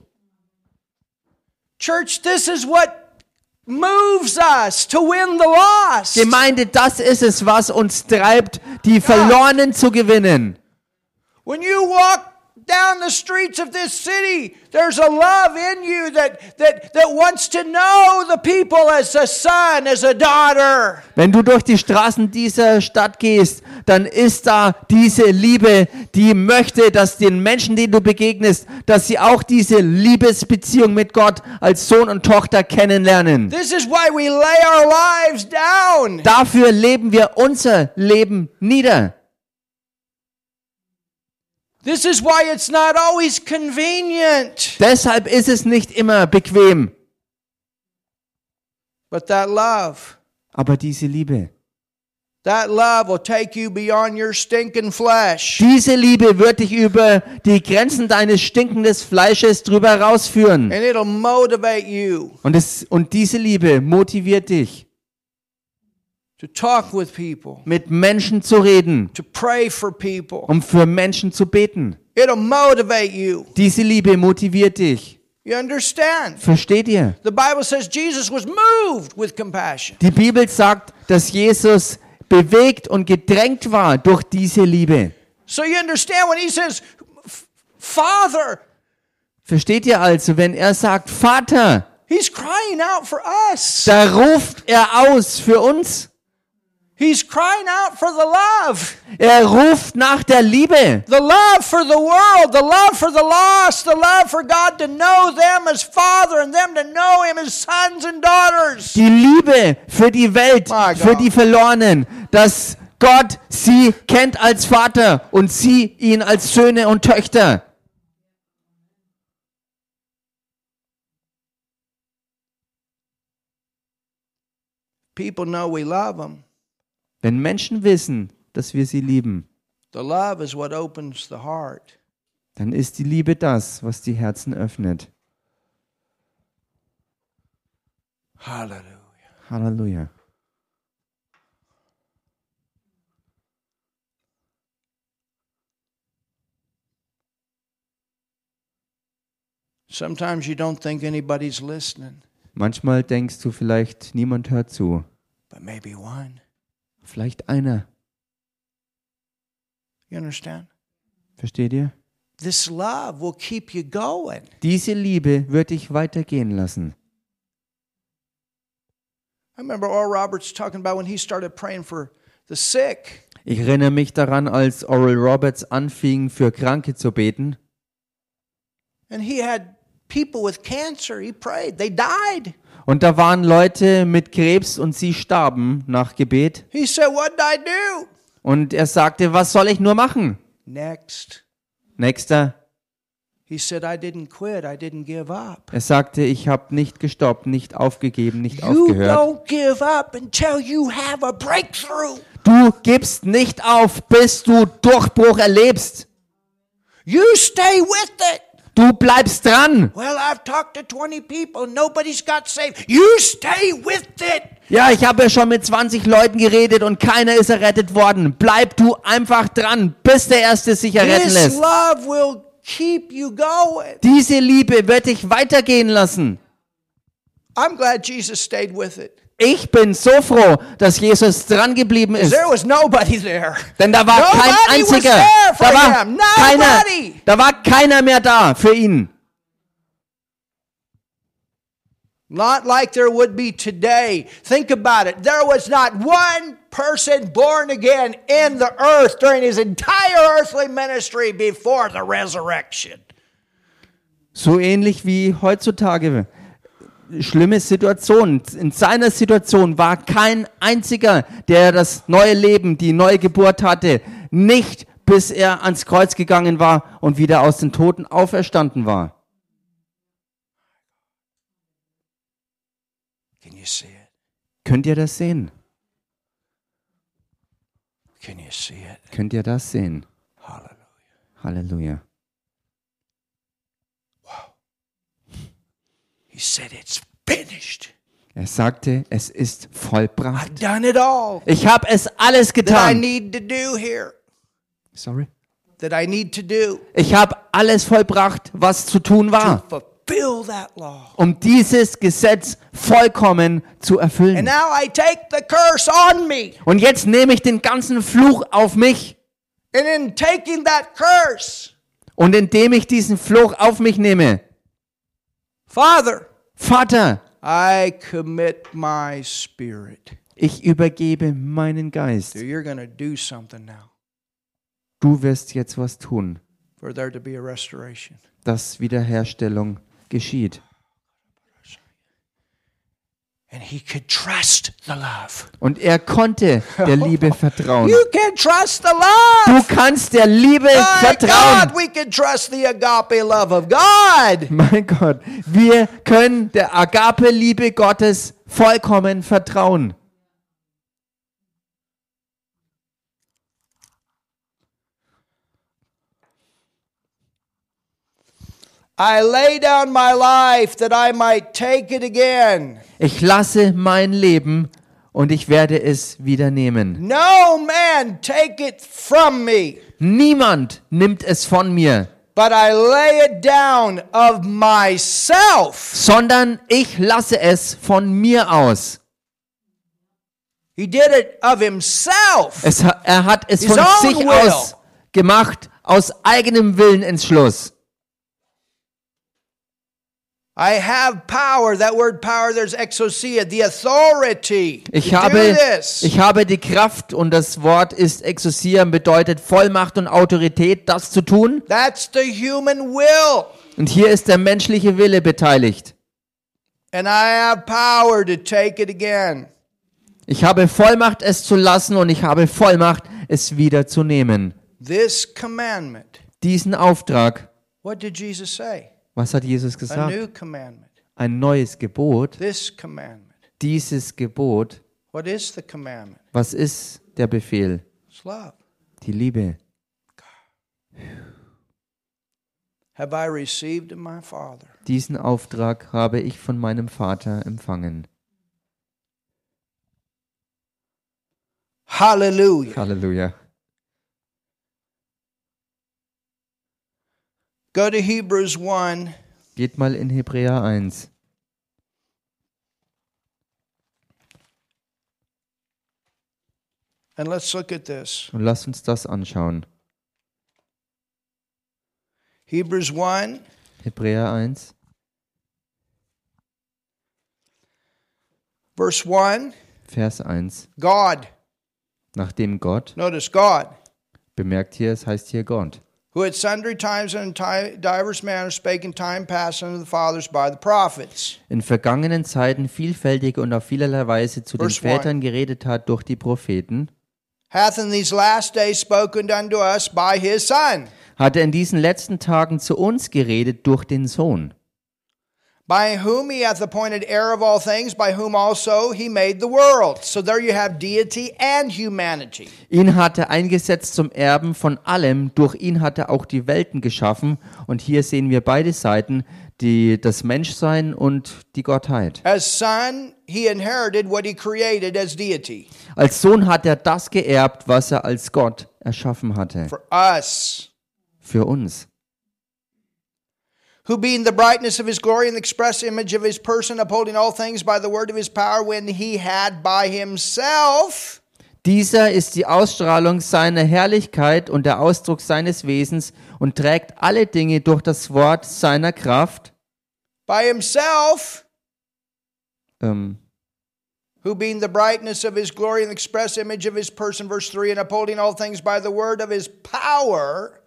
Church, this is what moves us to win the lost. Gemeinde, das ist es, was uns treibt, die Verlorenen zu gewinnen. When you walk down the streets of this city, there's a love in you that, that, that wants to know the people as a son, as a daughter. Wenn du durch die Straßen dieser Stadt gehst, dann ist da diese Liebe, die möchte, dass den Menschen, denen du begegnest, dass sie auch diese Liebesbeziehung mit Gott als Sohn und Tochter kennenlernen. This is why we lay our lives down. Dafür leben wir unser Leben nieder. This is why it's not always convenient. Deshalb ist es nicht immer bequem. But that love, Aber diese Liebe, That love will take you beyond your stinking flesh. Diese Liebe wird dich über die Grenzen deines stinkendes Fleisches drüber rausführen. And it'll motivate you Und, es, und diese Liebe motiviert dich, people, mit Menschen zu reden, to pray for people. um für Menschen zu beten. It'll motivate you. Diese Liebe motiviert dich. You understand? Versteht ihr? The Bible says Jesus was moved with compassion. Die Bibel sagt, dass Jesus bewegt und gedrängt war durch diese Liebe. So you understand when he says, "F- Father, Versteht ihr also, wenn er sagt, Vater, he's crying out for us. da ruft er aus für uns. He's crying out for the love. Er ruft nach der Liebe. The love for the world, the love for the lost, the love for God to know them as Father and them to know Him as sons and daughters. Die Liebe für die Welt, für die Verlorenen, dass Gott sie kennt als Vater und sie ihn als Söhne und Töchter. People know we love them. Wenn Menschen wissen, dass wir sie lieben, The love is what opens the heart. dann ist die Liebe das, was die Herzen öffnet. Hallelujah. Halleluja. Sometimes you don't think anybody's listening, Manchmal denkst du vielleicht, niemand hört zu. but maybe one. Vielleicht einer. You understand? Versteht ihr? This love will keep you going. Diese Liebe wird dich weitergehen lassen. I remember Oral Roberts talking about when he started praying for the sick. Ich erinnere mich daran, als Oral Roberts anfing, für Kranke zu beten. And he had people with cancer. He prayed. They died. Und da waren Leute mit Krebs und sie starben nach Gebet. He said, What did I do? Und er sagte, was soll ich nur machen? Next. Nächster, He said, I didn't quit. I didn't give up. er sagte, ich habe nicht gestoppt, nicht aufgegeben, nicht You aufgehört. don't give up until you have a breakthrough. Du gibst nicht auf, bis du Durchbruch erlebst. You stay with it. Du bleibst dran. Well, I've talked to 20 people. Nobody's got saved. You stay with it. Ja, ich habe ja schon mit 20 Leuten geredet und keiner ist errettet worden. Bleib du einfach dran, bis der Erste sich erretten This lässt. love will keep you going. Diese Liebe wird dich weitergehen lassen. I'm glad Jesus stayed with it. Ich bin so froh, dass Jesus dran geblieben ist. There was nobody there. Denn da war Nobody kein einziger. there for Da war him. keiner, da war keiner mehr da für ihn. Not like there would be today. Think about it. There was not one person born again in the earth during his entire earthly ministry before the resurrection. So ähnlich wie heutzutage. Schlimme Situation. In seiner Situation war kein einziger, der das neue Leben, die neue Geburt hatte, nicht bis er ans Kreuz gegangen war und wieder aus den Toten auferstanden war. Könnt ihr das sehen? Könnt ihr das sehen? Hallelujah. Halleluja. He said, It's finished. Er sagte, es ist vollbracht. I've done it all Ich habe es alles that I getan. need to do here, Sorry. that I need to do Ich habe alles vollbracht, was zu tun to war, fulfill that law. um dieses Gesetz vollkommen zu And erfüllen. now I take the curse on me. Und jetzt nehme ich den ganzen Fluch auf mich. And in taking that curse, Und indem ich diesen Fluch auf mich nehme, Father, Vater, I commit my spirit. ich übergebe meinen Geist. So you're going to do something now Du wirst jetzt was tun, for there to be a restoration. dass Wiederherstellung geschieht. And he could trust the love. Und er konnte der Liebe vertrauen. You can trust the Du kannst der Liebe My vertrauen. God, we can trust the agape love of God. Mein Gott, wir können der Agape-Liebe Gottes vollkommen vertrauen. I lay down my life that I might take it again. Ich lasse mein Leben und ich werde es wieder nehmen. No man take it from me, Niemand nimmt es von mir, but I lay it down of myself. sondern ich lasse es von mir aus. He did it of himself. Es, er hat es His von sich will. aus gemacht, aus eigenem Willen Entschluss. I have power. That word power, there's exousia, the authority Ich habe, ich habe die Kraft und das Wort ist Exousia, bedeutet Vollmacht und Autorität, das zu tun. That's the human will. Und hier ist der menschliche Wille beteiligt. And I have power to take it again. Ich habe Vollmacht, es zu lassen und ich habe Vollmacht, es wieder zu nehmen. This commandment. Diesen Auftrag, What did Jesus say? Was hat Jesus A gesagt? new commandment. Ein neues Gebot. This commandment. Dieses Gebot, What is the commandment? was ist der Befehl? It's love. Die Liebe. Have I received of my Father? Diesen Auftrag habe ich von meinem Vater empfangen. Hallelujah. Halleluja. Go to Hebrews 1. Geht mal in Hebräer 1. And let's look at this. Und lasst uns das anschauen. Hebrews 1, Hebräer 1, verse 1. Vers 1. God, Nachdem Gott, notice God, bemerkt hier, es heißt hier Gott, who at sundry times and in ti- divers manners spake in time past unto the fathers by the prophets, in vergangenen Zeiten vielfältig und auf vielerlei Weise zu den Verse one. Vätern geredet hat durch die Propheten, hath in these last days spoken unto us by his Son, hat er in diesen letzten Tagen zu uns geredet durch den Sohn, by whom he hath appointed heir of all things, by whom also he made the world. So there you have deity and humanity. Ihn hat er eingesetzt zum Erben von allem, durch ihn hat er auch die Welten geschaffen. Und hier sehen wir beide Seiten, die, das Menschsein und die Gottheit. As Son, he inherited what he created as deity Als Sohn hat er das geerbt, was er als Gott erschaffen hatte. for us. Für uns. Who being the brightness of his glory and the express image of his person, upholding all things by the word of his power, when he had by himself. Dieser ist die Ausstrahlung seiner Herrlichkeit und der Ausdruck seines Wesens und trägt alle Dinge durch das Wort seiner Kraft. by himself, Ähm, who being the brightness of his glory and the express image of his person, verse 3, and upholding all things by the word of his power,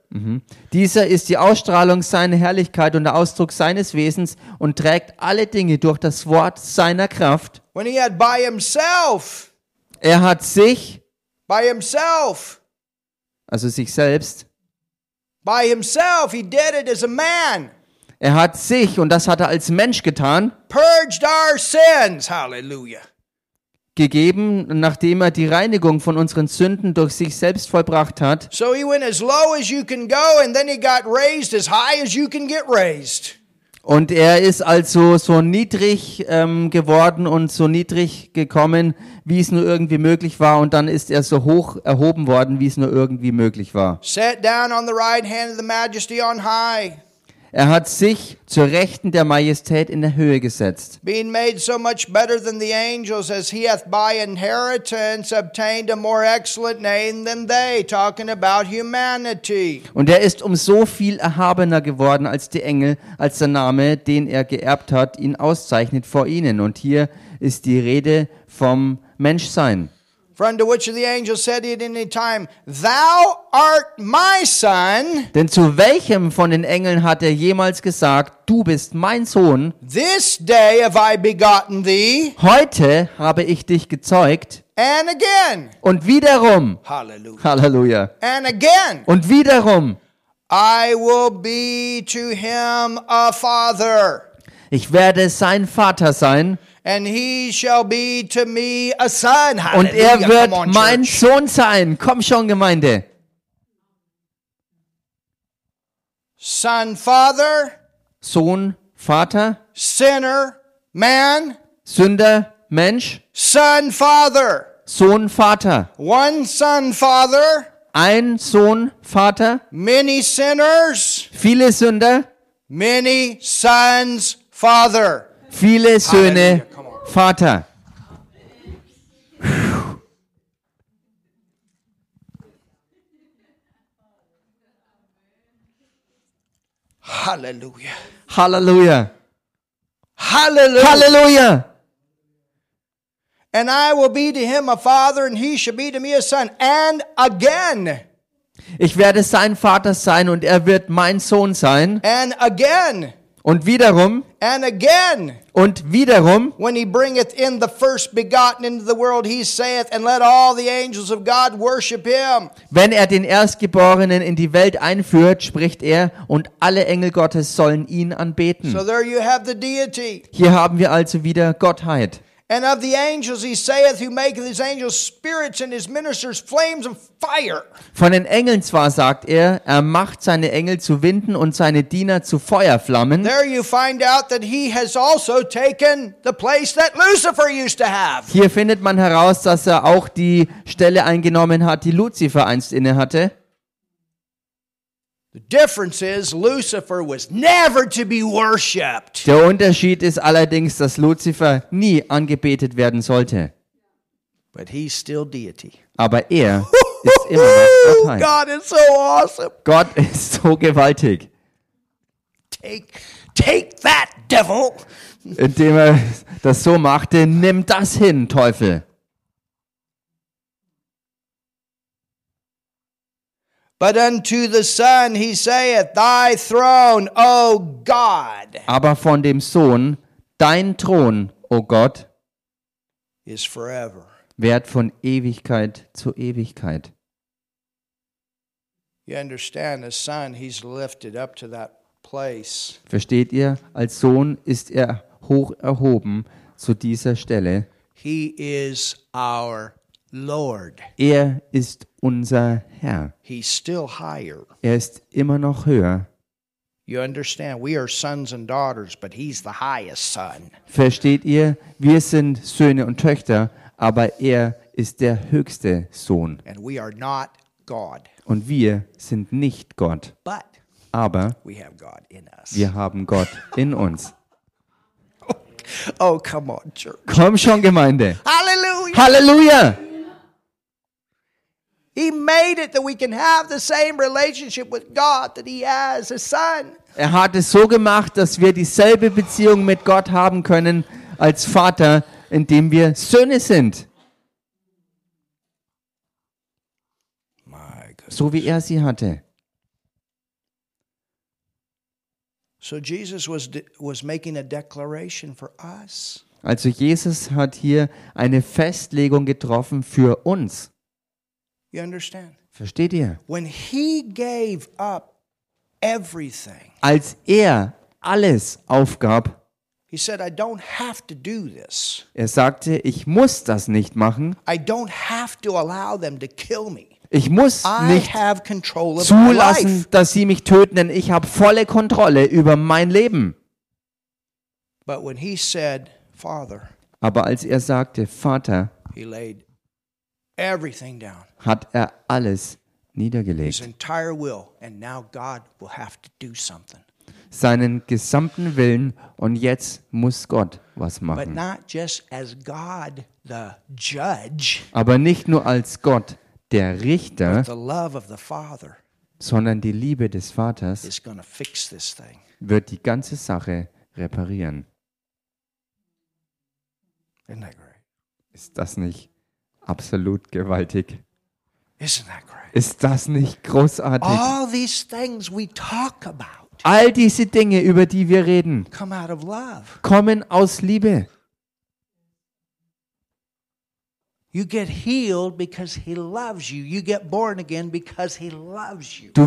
dieser ist die Ausstrahlung seiner Herrlichkeit und der Ausdruck seines Wesens und trägt alle Dinge durch das Wort seiner Kraft. when he had by himself, Er hat sich, by himself, also sich selbst, by himself, he did it as a man, er hat sich, und das hat er als Mensch getan, purged our sins. Hallelujah. Gegeben, nachdem er die Reinigung von unseren Sünden durch sich selbst vollbracht hat. So he went as low as you can go, and then he got raised as high as you can get raised. Und er ist also so niedrig ähm, geworden und so niedrig gekommen, wie es nur irgendwie möglich war. Und dann ist er so hoch erhoben worden, wie es nur irgendwie möglich war. Set down on the right hand of the majesty on high, Er hat sich zur Rechten der Majestät in der Höhe gesetzt. being made so much better than the angels, as he hath by inheritance obtained a more excellent name than they, talking about humanity. Und er ist um so viel erhabener geworden als die Engel, als der Name, den er geerbt hat, ihn auszeichnet vor ihnen. Und hier ist die Rede vom Menschsein. For unto which of the angels said he at any time, Thou art my son, Denn zu welchem von den Engeln hat er jemals gesagt, du bist mein Sohn, this day have I begotten thee, heute habe ich dich gezeugt. And again. und wiederum, Hallelujah. Halleluja, And again, und wiederum, I will be to him a father, ich werde sein Vater sein and he shall be to me a son. und er wird on, mein church. Sohn sein. Komm schon, Gemeinde. Son, father, Sohn, Vater, sinner, man, Sünder, Mensch, son, father. Sohn, Vater. One son, father, Ein Sohn, Vater, many sinners, viele Sünder, many sons, father. Viele Söhne, Halleluja. Vater. Hallelujah. Halleluja. Hallelujah. Halleluja. And I will be to him a father, and he shall be to me a son. And again, Ich werde sein Vater sein und er wird mein Sohn sein. and again, Und wiederum and again, und wiederum, when he bringeth in the first begotten into the world, he saith, And let all the angels of God worship him. wenn er den Erstgeborenen in die Welt einführt, spricht er, und alle Engel Gottes sollen ihn anbeten. So there you have the deity. Hier haben wir also wieder Gottheit. And of the angels he saith, Who maketh his angels spirits and his ministers flames of fire. Von den Engeln zwar sagt er, er macht seine Engel zu Winden und seine Diener zu Feuerflammen. There you find out that he has also taken the place that Lucifer used to have. Hier findet man heraus, dass er auch die Stelle eingenommen hat, die Luzifer einst inne hatte. The difference is Lucifer was never to be worshipped. Der Unterschied ist allerdings, dass Luzifer nie angebetet werden sollte. But he's still deity. Aber er ist immer noch Gottheit. God is so awesome. Gott ist so gewaltig. Take, take that, devil. Indem er das so machte, nimm das hin, Teufel. But unto the Son he saith, Thy throne, O God, Aber von dem Sohn, dein Thron, o Gott, is forever. währt von Ewigkeit zu Ewigkeit. You understand, as Son, he's lifted up to that place. Versteht ihr? Als Sohn ist er hoch erhoben zu dieser Stelle. He is our Lord. Er ist unser Herr. He's still higher. Er ist immer noch höher. You understand? We are sons and daughters, but he's the highest son. Versteht ihr? Wir sind Söhne und Töchter, aber er ist der höchste Sohn. And we are not God. Und wir sind nicht Gott, But aber we have God in us. wir haben Gott in uns. Oh, come on, church. Komm schon, Gemeinde. Hallelujah. Halleluja! He made it that we can have the same relationship with God that he has as son. Er hat es so gemacht, dass wir dieselbe Beziehung mit Gott haben können als Vater, indem wir Söhne sind, so wie er sie hatte. So Jesus was de- was making a declaration for us. Also Jesus hat hier eine Festlegung getroffen für uns. You understand? Versteht ihr? When he gave up everything, Als er alles aufgab, he said, I don't have to do this. er sagte, ich muss das nicht machen, I don't have to allow them to kill me. ich muss nicht zulassen, dass sie mich töten, denn ich habe volle Kontrolle über mein Leben. But when he said, Father, Aber als er sagte, Vater, he laid everything down, hat er alles his niedergelegt. entire will, and now God will have to do something. Seinen gesamten Willen und jetzt muss Gott was But machen. not just as God, the judge, Aber nicht nur als Gott, der Richter, the love of the Father sondern die Liebe des Vaters is going to fix this thing. wird die ganze Sache reparieren. Isn't that great? Ist das nicht absolut gewaltig? Isn't that great? Ist das nicht großartig? All these things we talk about All diese Dinge, über die wir reden, come out of love. kommen aus Liebe. Du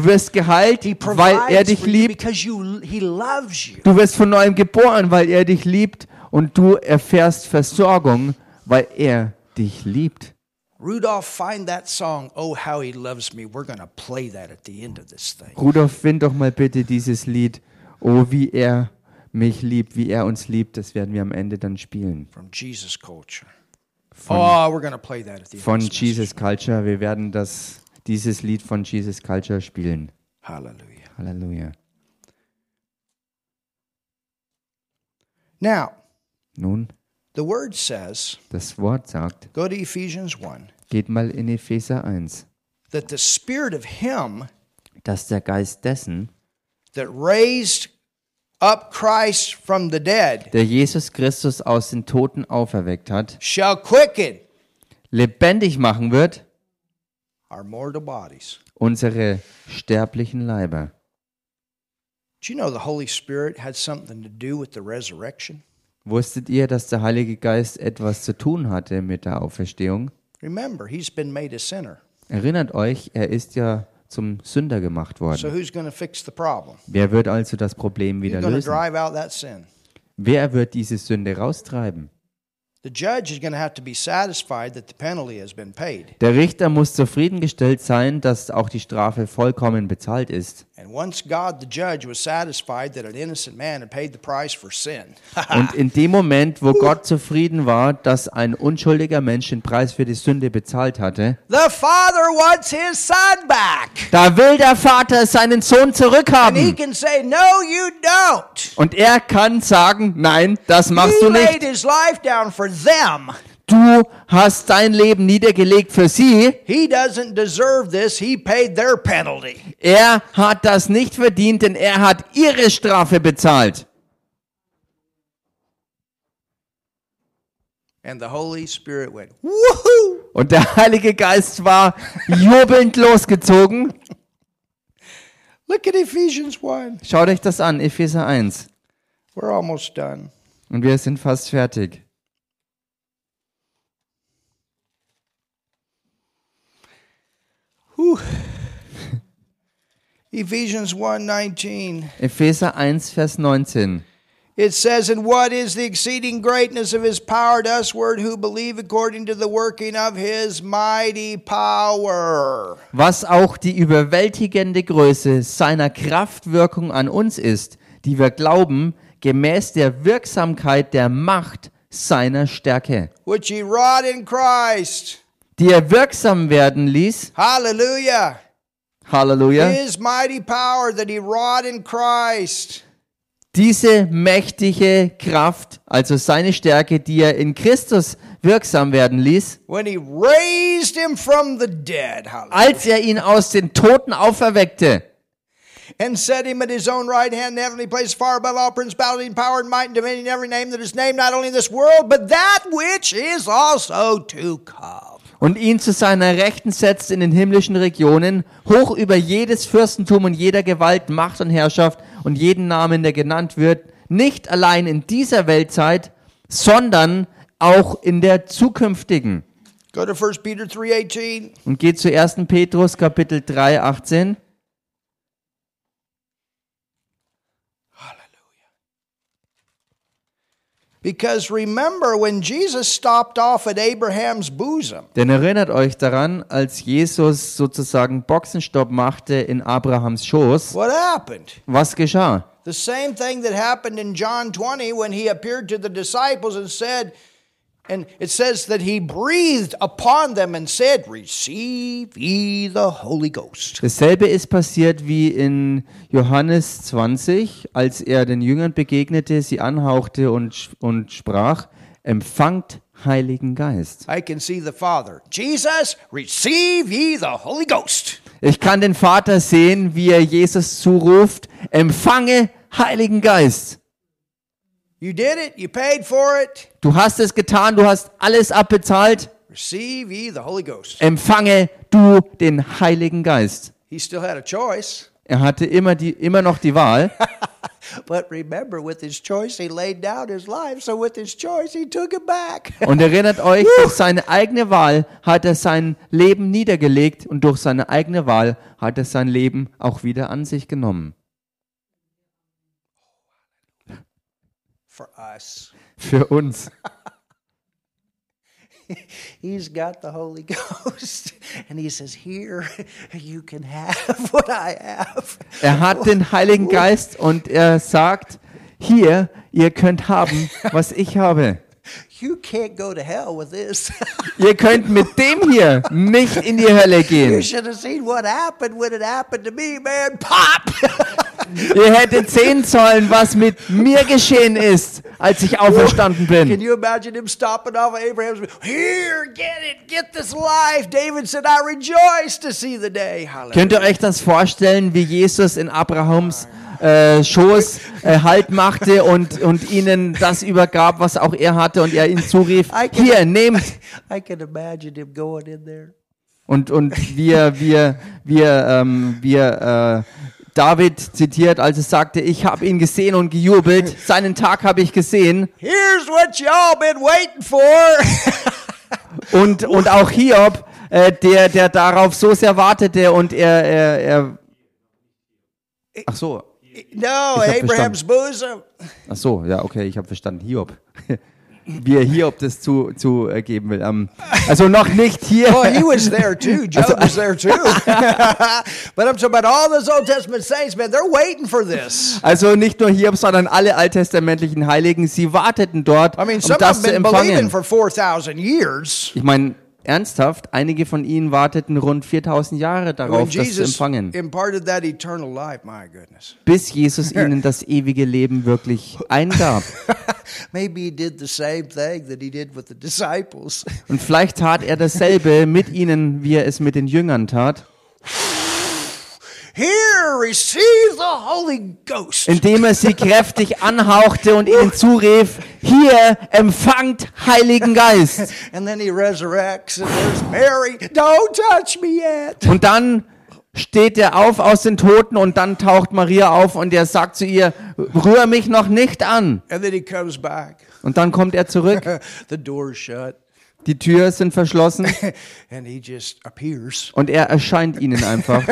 wirst geheilt, He weil er dich liebt. Du wirst von neuem geboren, weil er dich liebt. Und du erfährst Versorgung, weil er dich liebt. Rudolph, find that song, Oh How He Loves Me. We're going to play that at the end of this thing. Rudolf, find doch mal bitte dieses Lied. Oh, wie er mich liebt, wie er uns liebt, das werden wir am Ende dann spielen. from Jesus Culture. Von, oh, we're going to play that at the end. von of this message. Jesus Culture. Wir werden das, dieses Lied von Jesus Culture spielen. Hallelujah. Halleluja. Now, Nun, the word says, das Wort sagt, go to Ephesians 1, geht mal in Epheser 1, that the spirit of him dass der Geist dessen, that raised up Christ from the dead der Jesus Christus aus den Toten auferweckt hat, shall quicken lebendig machen wird, our mortal bodies. unsere sterblichen Leiber. Do you know the Holy Spirit had something to do with the resurrection? Wusstet ihr, dass der Heilige Geist etwas zu tun hatte mit der Auferstehung? Remember, he's been made a sinner. Erinnert euch, er ist ja zum Sünder gemacht So worden. who's going to fix the problem? Wer wird also das Problem wieder lösen? drive out that sin? Wer wird diese Sünde raustreiben? Der Richter muss zufriedengestellt sein, dass auch die Strafe vollkommen bezahlt ist. And once God, the judge, was satisfied that an innocent man had paid the price for sin, Und in dem Moment, wo Gott zufrieden war, dass ein unschuldiger Mensch den Preis für die Sünde bezahlt hatte, the father wants his son back. da will der Vater seinen Sohn And he zurückhaben. can say, No, you don't. Und er kann sagen, nein, das machst du nicht. Them. Du hast dein Leben niedergelegt für sie. He doesn't deserve this. He paid their penalty. Er hat das nicht verdient, denn er hat ihre Strafe bezahlt. And the Holy Spirit went, Woohoo! Und der Heilige Geist war jubelnd losgezogen. Look at Ephesians 1. Schaut euch das an, Epheser 1. We're almost done. Und wir sind fast fertig. Ephesians 1 19. Epheser 1, Vers 19. It says, And what is the exceeding greatness of his power to usward who believe according to the working of his mighty power? Was auch die überwältigende Größe seiner Kraftwirkung an uns ist, die wir glauben, gemäß der Wirksamkeit der Macht seiner Stärke, Which he wrought in Christ. Die er wirksam werden ließ. Hallelujah. Halleluja. His mighty power that he wrought in Christ. Diese mächtige Kraft, also seine Stärke, die er in Christus wirksam werden ließ, When he raised him from the dead. Als er ihn aus den Toten auferweckte and set him at his own right hand in the heavenly place, far above all principality and power and might and dominion, every name that is named, not only in this world, but that which is also to come. Und ihn zu seiner Rechten setzt in den himmlischen Regionen, hoch über jedes Fürstentum und jeder Gewalt, Macht und Herrschaft und jeden Namen, der genannt wird, nicht allein in dieser Weltzeit, sondern auch in der zukünftigen. Go to 1 Peter 3.18. Und geht zu 1. Petrus Kapitel 3, 18. Because remember when Jesus stopped off at Abraham's bosom, Denn erinnert euch daran, als Jesus sozusagen Boxenstopp machte in Abrahams Schoß, what happened? was geschah? The same thing that happened in John 20 when he appeared to the disciples and said, and it says that he breathed upon them and said, Receive ye the Holy Ghost. Dasselbe ist passiert wie in Johannes 20, als er den Jüngern begegnete, sie anhauchte und, und sprach, empfangt Heiligen Geist. I can see the Father. Jesus, receive ye the Holy Ghost. Ich kann den Vater sehen, wie er Jesus zuruft, empfange Heiligen Geist. You did it, you paid for it. Du hast es getan, du hast alles abbezahlt, Receive ye the Holy Ghost. empfange du den Heiligen Geist. He still had a choice. Er hatte immer, die, immer noch die Wahl. But remember, with his choice, he laid down his life. So with his choice, he took it back. Und erinnert euch, durch seine eigene Wahl hat er sein Leben niedergelegt und durch seine eigene Wahl hat er sein Leben auch wieder an sich genommen. For us. Für uns. He's got the Holy Ghost. And he says, Here, you can have what I have. Er hat den Heiligen Geist und er sagt, hier, ihr könnt haben, was ich habe. You can't go to hell with this. Ihr könnt mit dem hier nicht in die Hölle you gehen. should have seen what happened when it happened to me, man. Pop! Ihr hättet sehen sollen, was mit mir geschehen ist, als ich auferstanden Can bin. you imagine him stopping off of Abraham's? Here, get it, get this life. David said, I rejoice to see the day. Hallelujah. Könnt ihr euch das vorstellen, wie Jesus in Abrahams äh, Schoß äh, Halt machte und, und ihnen das übergab, was auch er hatte und er ihnen zurief, hier, nehmt. I can imagine him going in there. Und, und wir, wir, wir, ähm, wir, äh, David zitiert, als es sagte, ich habe ihn gesehen und gejubelt, seinen Tag habe ich gesehen. Here's what y'all been waiting for. Und, und auch Hiob, äh, der, der darauf so sehr wartete und er, er, er Ach so, no, Abraham's bosom. ach so, ja, okay, ich habe verstanden, Hiob. Wie er Hiob das zu, zu äh, geben will. Ähm, also noch nicht hier. Well, he was there too. Job was there too. but I'm talking about all those Old Testament saints, man. They're waiting for this. Also nicht nur Hiob, sondern alle alttestamentlichen Heiligen, sie warteten dort, I mean, um das zu been believing empfangen. for 4,000 years. Ich meine, ernsthaft, einige von ihnen warteten rund 4000 Jahre darauf, das zu Jesus empfangen, bis Jesus ihnen das ewige Leben wirklich eingab. Und vielleicht tat er dasselbe mit ihnen, wie er es mit den Jüngern tat, Here, receive the Holy Ghost. indem er sie kräftig anhauchte und ihnen zurief, hier empfangt Heiligen Geist. And then he resurrects, and there's Mary. Don't touch me yet. Und dann steht er auf aus den Toten und dann taucht Maria auf und er sagt zu ihr, rühr mich noch nicht an. And then he comes back. Und dann kommt er zurück, the door's shut, die Türen sind verschlossen und er erscheint ihnen einfach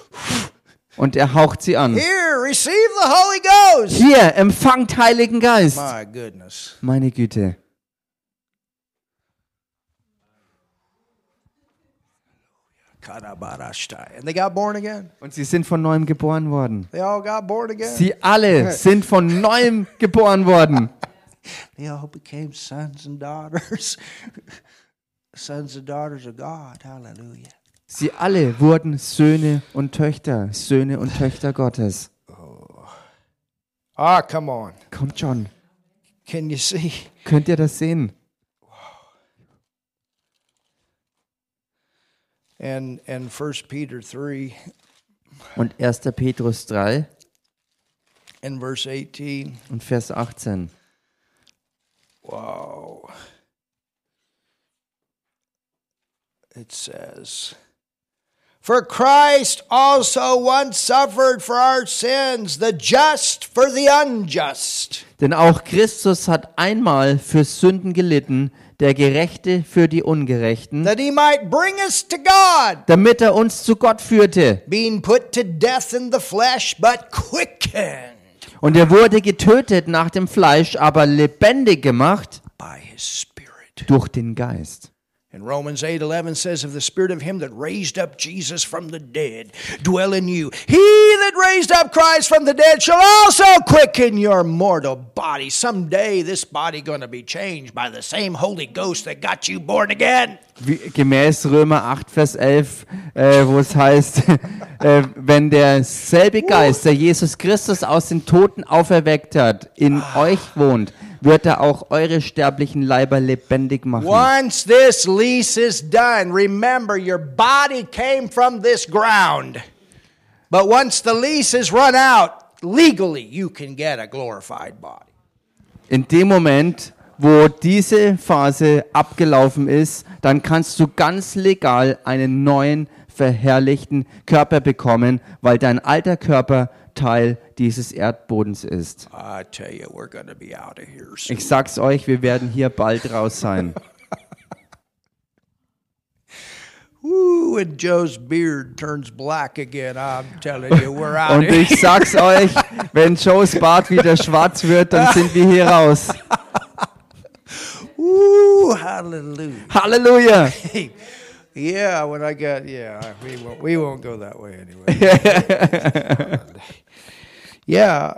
und er haucht sie an. here, receive the Holy Ghost. Hier, empfangt Heiligen Geist. My goodness. Meine Güte. Karabarashtai. And they got born again. Und sie sind von neuem geboren worden. They all got born again. Sie alle sind von neuem geboren worden. They all became sons and daughters. sons and daughters of God. Hallelujah. Sie alle wurden Söhne und Töchter, Söhne und Töchter Gottes. Ah, come on. Kommt schon. Can you see? Könnt ihr das sehen? And and First Peter three Und 1. Petrus 3 and verse eighteen. und Vers 18. Wow. It says, For Christ also once suffered for our sins, the just for the unjust, Denn auch Christus hat einmal für Sünden gelitten, der Gerechte für die Ungerechten, that he might bring us to God, damit er uns zu Gott führte. being put to death in the flesh, but quickened Und er wurde getötet nach dem Fleisch, aber lebendig gemacht durch den Geist. And Romans 8:11 says if the spirit of him that raised up Jesus from the dead dwell in you he that raised up Christ from the dead shall also quicken your mortal body. Someday this body going to be changed by the same holy ghost that got you born again. Wie, gemäß Römer 8, Vers 11, äh, wo es heißt, äh, wenn derselbe Geist, der Jesus Christus aus den Toten auferweckt hat, in ah. euch wohnt, wird er auch eure sterblichen Leiber lebendig machen. once this lease is done remember your body came from this ground but once the lease is run out legally you can get a glorified body In dem Moment, wo diese Phase abgelaufen ist, dann kannst du ganz legal einen neuen, verherrlichten Körper bekommen, weil dein alter Körper Teil dieses Erdbodens ist. Ich sag's euch, wir werden hier bald raus sein. Und ich sag's euch, wenn Joes Bart wieder schwarz wird, dann sind wir hier raus. Woo, hallelujah. Halleluja! yeah, when I get yeah, we won't we won't go that way anyway. yeah.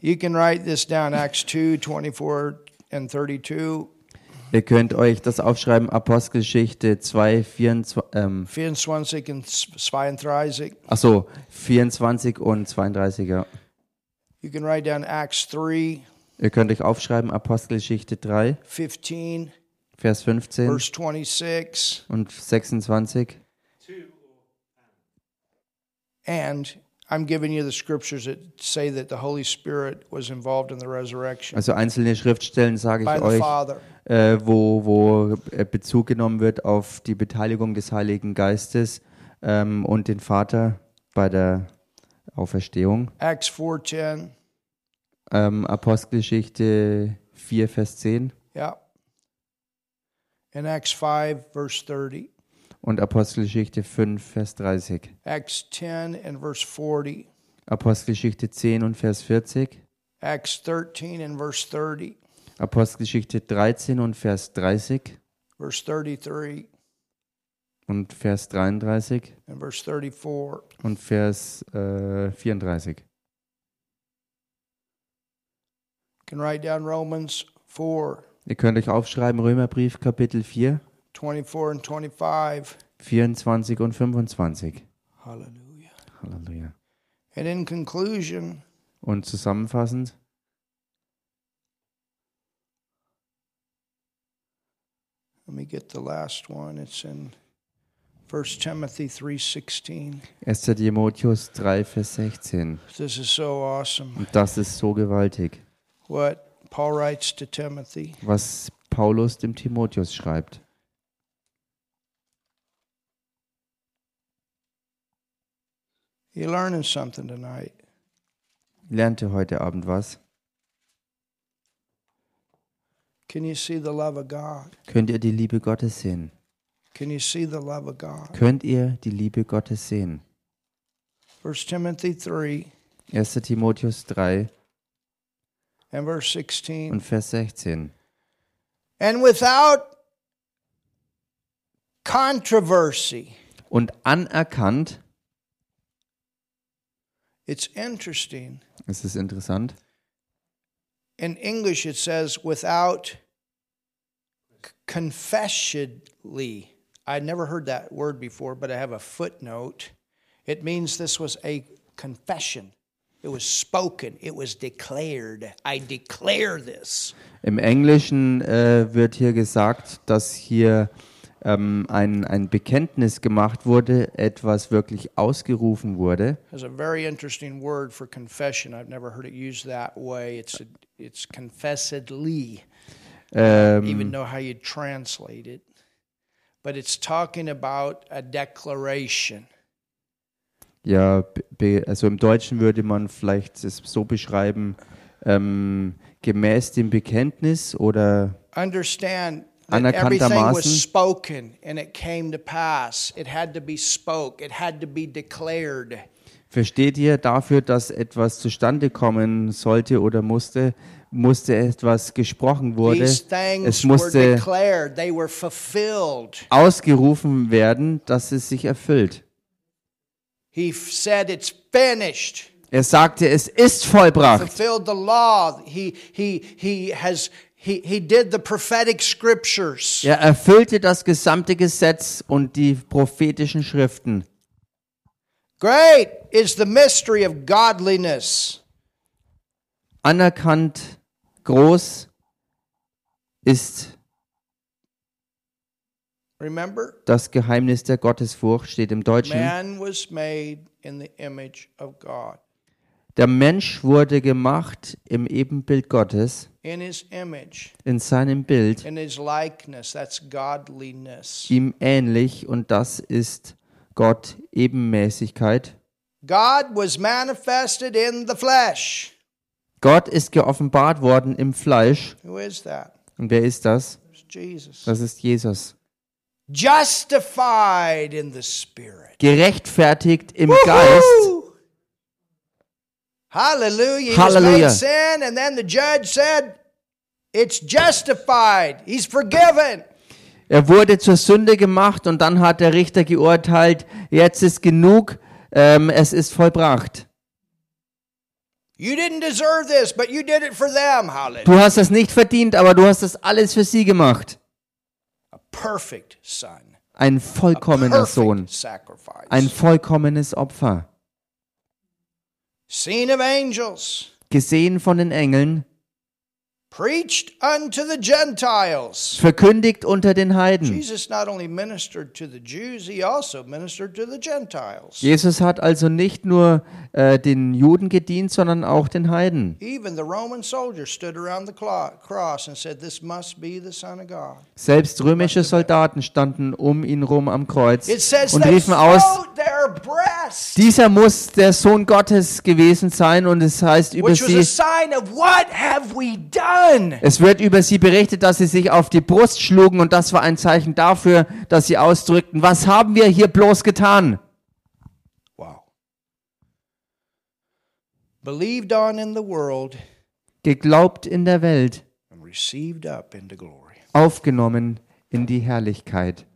You can write this down Acts 2 24 and 32. Ihr könnt euch das aufschreiben, Apostelgeschichte 2, 24, ähm, 24 und 32. achso, 24 und 32, ja. You can write down Acts 3 Ihr könnt euch aufschreiben, Apostelgeschichte 3, 15 Vers 15 verse 26 und 26. and I'm giving you the scriptures that say that the Holy Spirit was involved in the resurrection Also einzelne Schriftstellen sage ich euch, äh, wo, wo äh, Bezug genommen wird auf die Beteiligung des Heiligen Geistes ähm, und den Vater bei der Auferstehung. Acts 4:10. Ähm, Apostelgeschichte 4, Vers 10 Yeah. In Acts 5 verse 30. und Apostelgeschichte 5, Vers 30. Acts 10 and verse 40. Apostelgeschichte 10 und Vers 40. Acts 13 and verse 30. Apostelgeschichte 13 und Vers 30 Verse 33 und Vers 33 and verse 34. und Vers äh, 34. You can write down Romans 4, Ihr könnt euch aufschreiben, Römerbrief Kapitel 4, 24 and 25. 24 und 25. Hallelujah. Halleluja. And in conclusion, Und zusammenfassend, let me get the last one. It's in 1 Timothy 3:16. 1. Timotheus 3, Vers 16. This is so awesome. Und das ist so gewaltig, What Paul writes to Timothy. was Paulus dem Timotheus schreibt. You learning something tonight? Lernte heute Abend was? Can you see the love of God? Könnt ihr die Liebe Gottes sehen? Can you see the love of God? Könnt ihr die Liebe Gottes sehen? 1 Timothy 3 1. Timotheus 3 and verse 16. und Vers 16. And without controversy. Und anerkannt, It's interesting. es ist interessant, In English, it says without confessedly. I never heard that word before, but I have a footnote. It means this was a confession. It was spoken, it was declared. I declare this. Im Englischen äh, wird hier gesagt, dass hier ähm, ein, ein Bekenntnis gemacht wurde, etwas wirklich ausgerufen wurde. There's a very interesting word for confession. I've never heard it used that way. It's a, it's confessedly. Ähm, even know how you translate it. But it's talking about a declaration. ja, also im Deutschen würde man vielleicht es so beschreiben, ähm, gemäß dem Bekenntnis oder Understand Anerkanntermaßen. was spoken and it came to pass. It had to be spoke. It had to be declared. versteht ihr dafür, dass etwas zustande kommen sollte oder musste, musste etwas gesprochen wurde, es musste ausgerufen werden, dass es sich erfüllt. He f- said, "It's finished." Er sagte, es ist vollbracht. He did the prophetic scriptures. Er erfüllte das gesamte Gesetz und die prophetischen Schriften. Great is the mystery of godliness. Anerkannt groß ist Remember, das Geheimnis der Gottesfurcht, steht im Deutschen. man was made in the image of God. Der Mensch wurde gemacht im Ebenbild Gottes, In his image, in seinem Bild, in his likeness, that's godliness. ihm ähnlich und das ist Gott Ebenmäßigkeit. God was manifested in the flesh. Gott ist geoffenbart worden im Fleisch. Who is that? Und wer ist das? Das ist Jesus. Justified in the spirit. Gerechtfertigt im Geist. Woo! Hallelujah. He Hallelujah. was made sin, and then the judge said, It's justified. He's forgiven. Er wurde zur Sünde gemacht und dann hat der Richter geurteilt, jetzt ist genug, ähm, es ist vollbracht. You didn't deserve this, but you did it for them. Hallelujah. Du hast das nicht verdient, aber du hast das alles für sie gemacht. A perfect son. Ein vollkommener Sohn, ein vollkommenes Opfer. Seen of angels. Gesehen von den Engeln, Preached unto the Gentiles. verkündigt unter den Heiden. Jesus not only ministered to the Jews, he also ministered to the Gentiles. Jesus hat also nicht nur äh, den Juden gedient, sondern auch den Heiden. Even the Roman soldiers stood around the clo- cross and said, This must be the Son of God. Selbst römische Soldaten standen um ihn rum am Kreuz und riefen aus, dieser muss der Sohn Gottes gewesen sein und es heißt über which was a sie, done? es wird über sie berichtet, dass sie sich auf die Brust schlugen und das war ein Zeichen dafür, dass sie ausdrückten, was haben wir hier bloß getan? Wow. Believed on in the world Geglaubt in der Welt, and received up into glory. aufgenommen in die Herrlichkeit.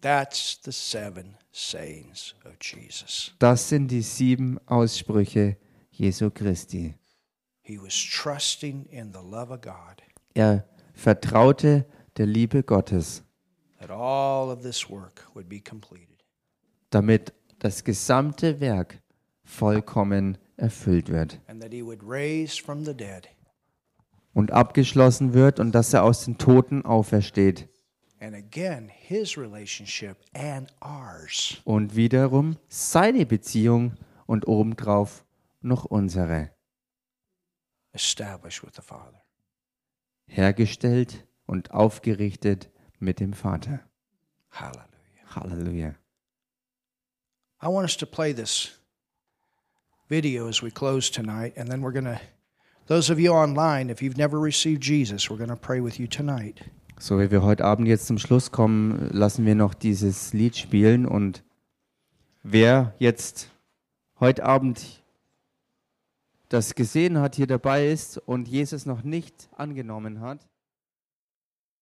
That's the seven sayings of Jesus. Das sind die sieben Aussprüche Jesu Christi. Er vertraute der Liebe Gottes, that all of this work would be completed. damit das gesamte Werk vollkommen erfüllt wird. And that he would raise from the dead. Und abgeschlossen wird und dass er aus den Toten aufersteht. And again his relationship and ours. Und wiederum seine Beziehung und obendrauf noch unsere established with the Father. Hergestellt und aufgerichtet mit dem Vater. Hallelujah. Halleluja. I want us to play this video as we close tonight, and then we're going to, those of you online, if you've never received Jesus, we're going to pray with you tonight. So wie wir heute Abend jetzt zum Schluss kommen, lassen wir noch dieses Lied spielen und wer jetzt heute Abend das gesehen hat, hier dabei ist und Jesus noch nicht angenommen hat,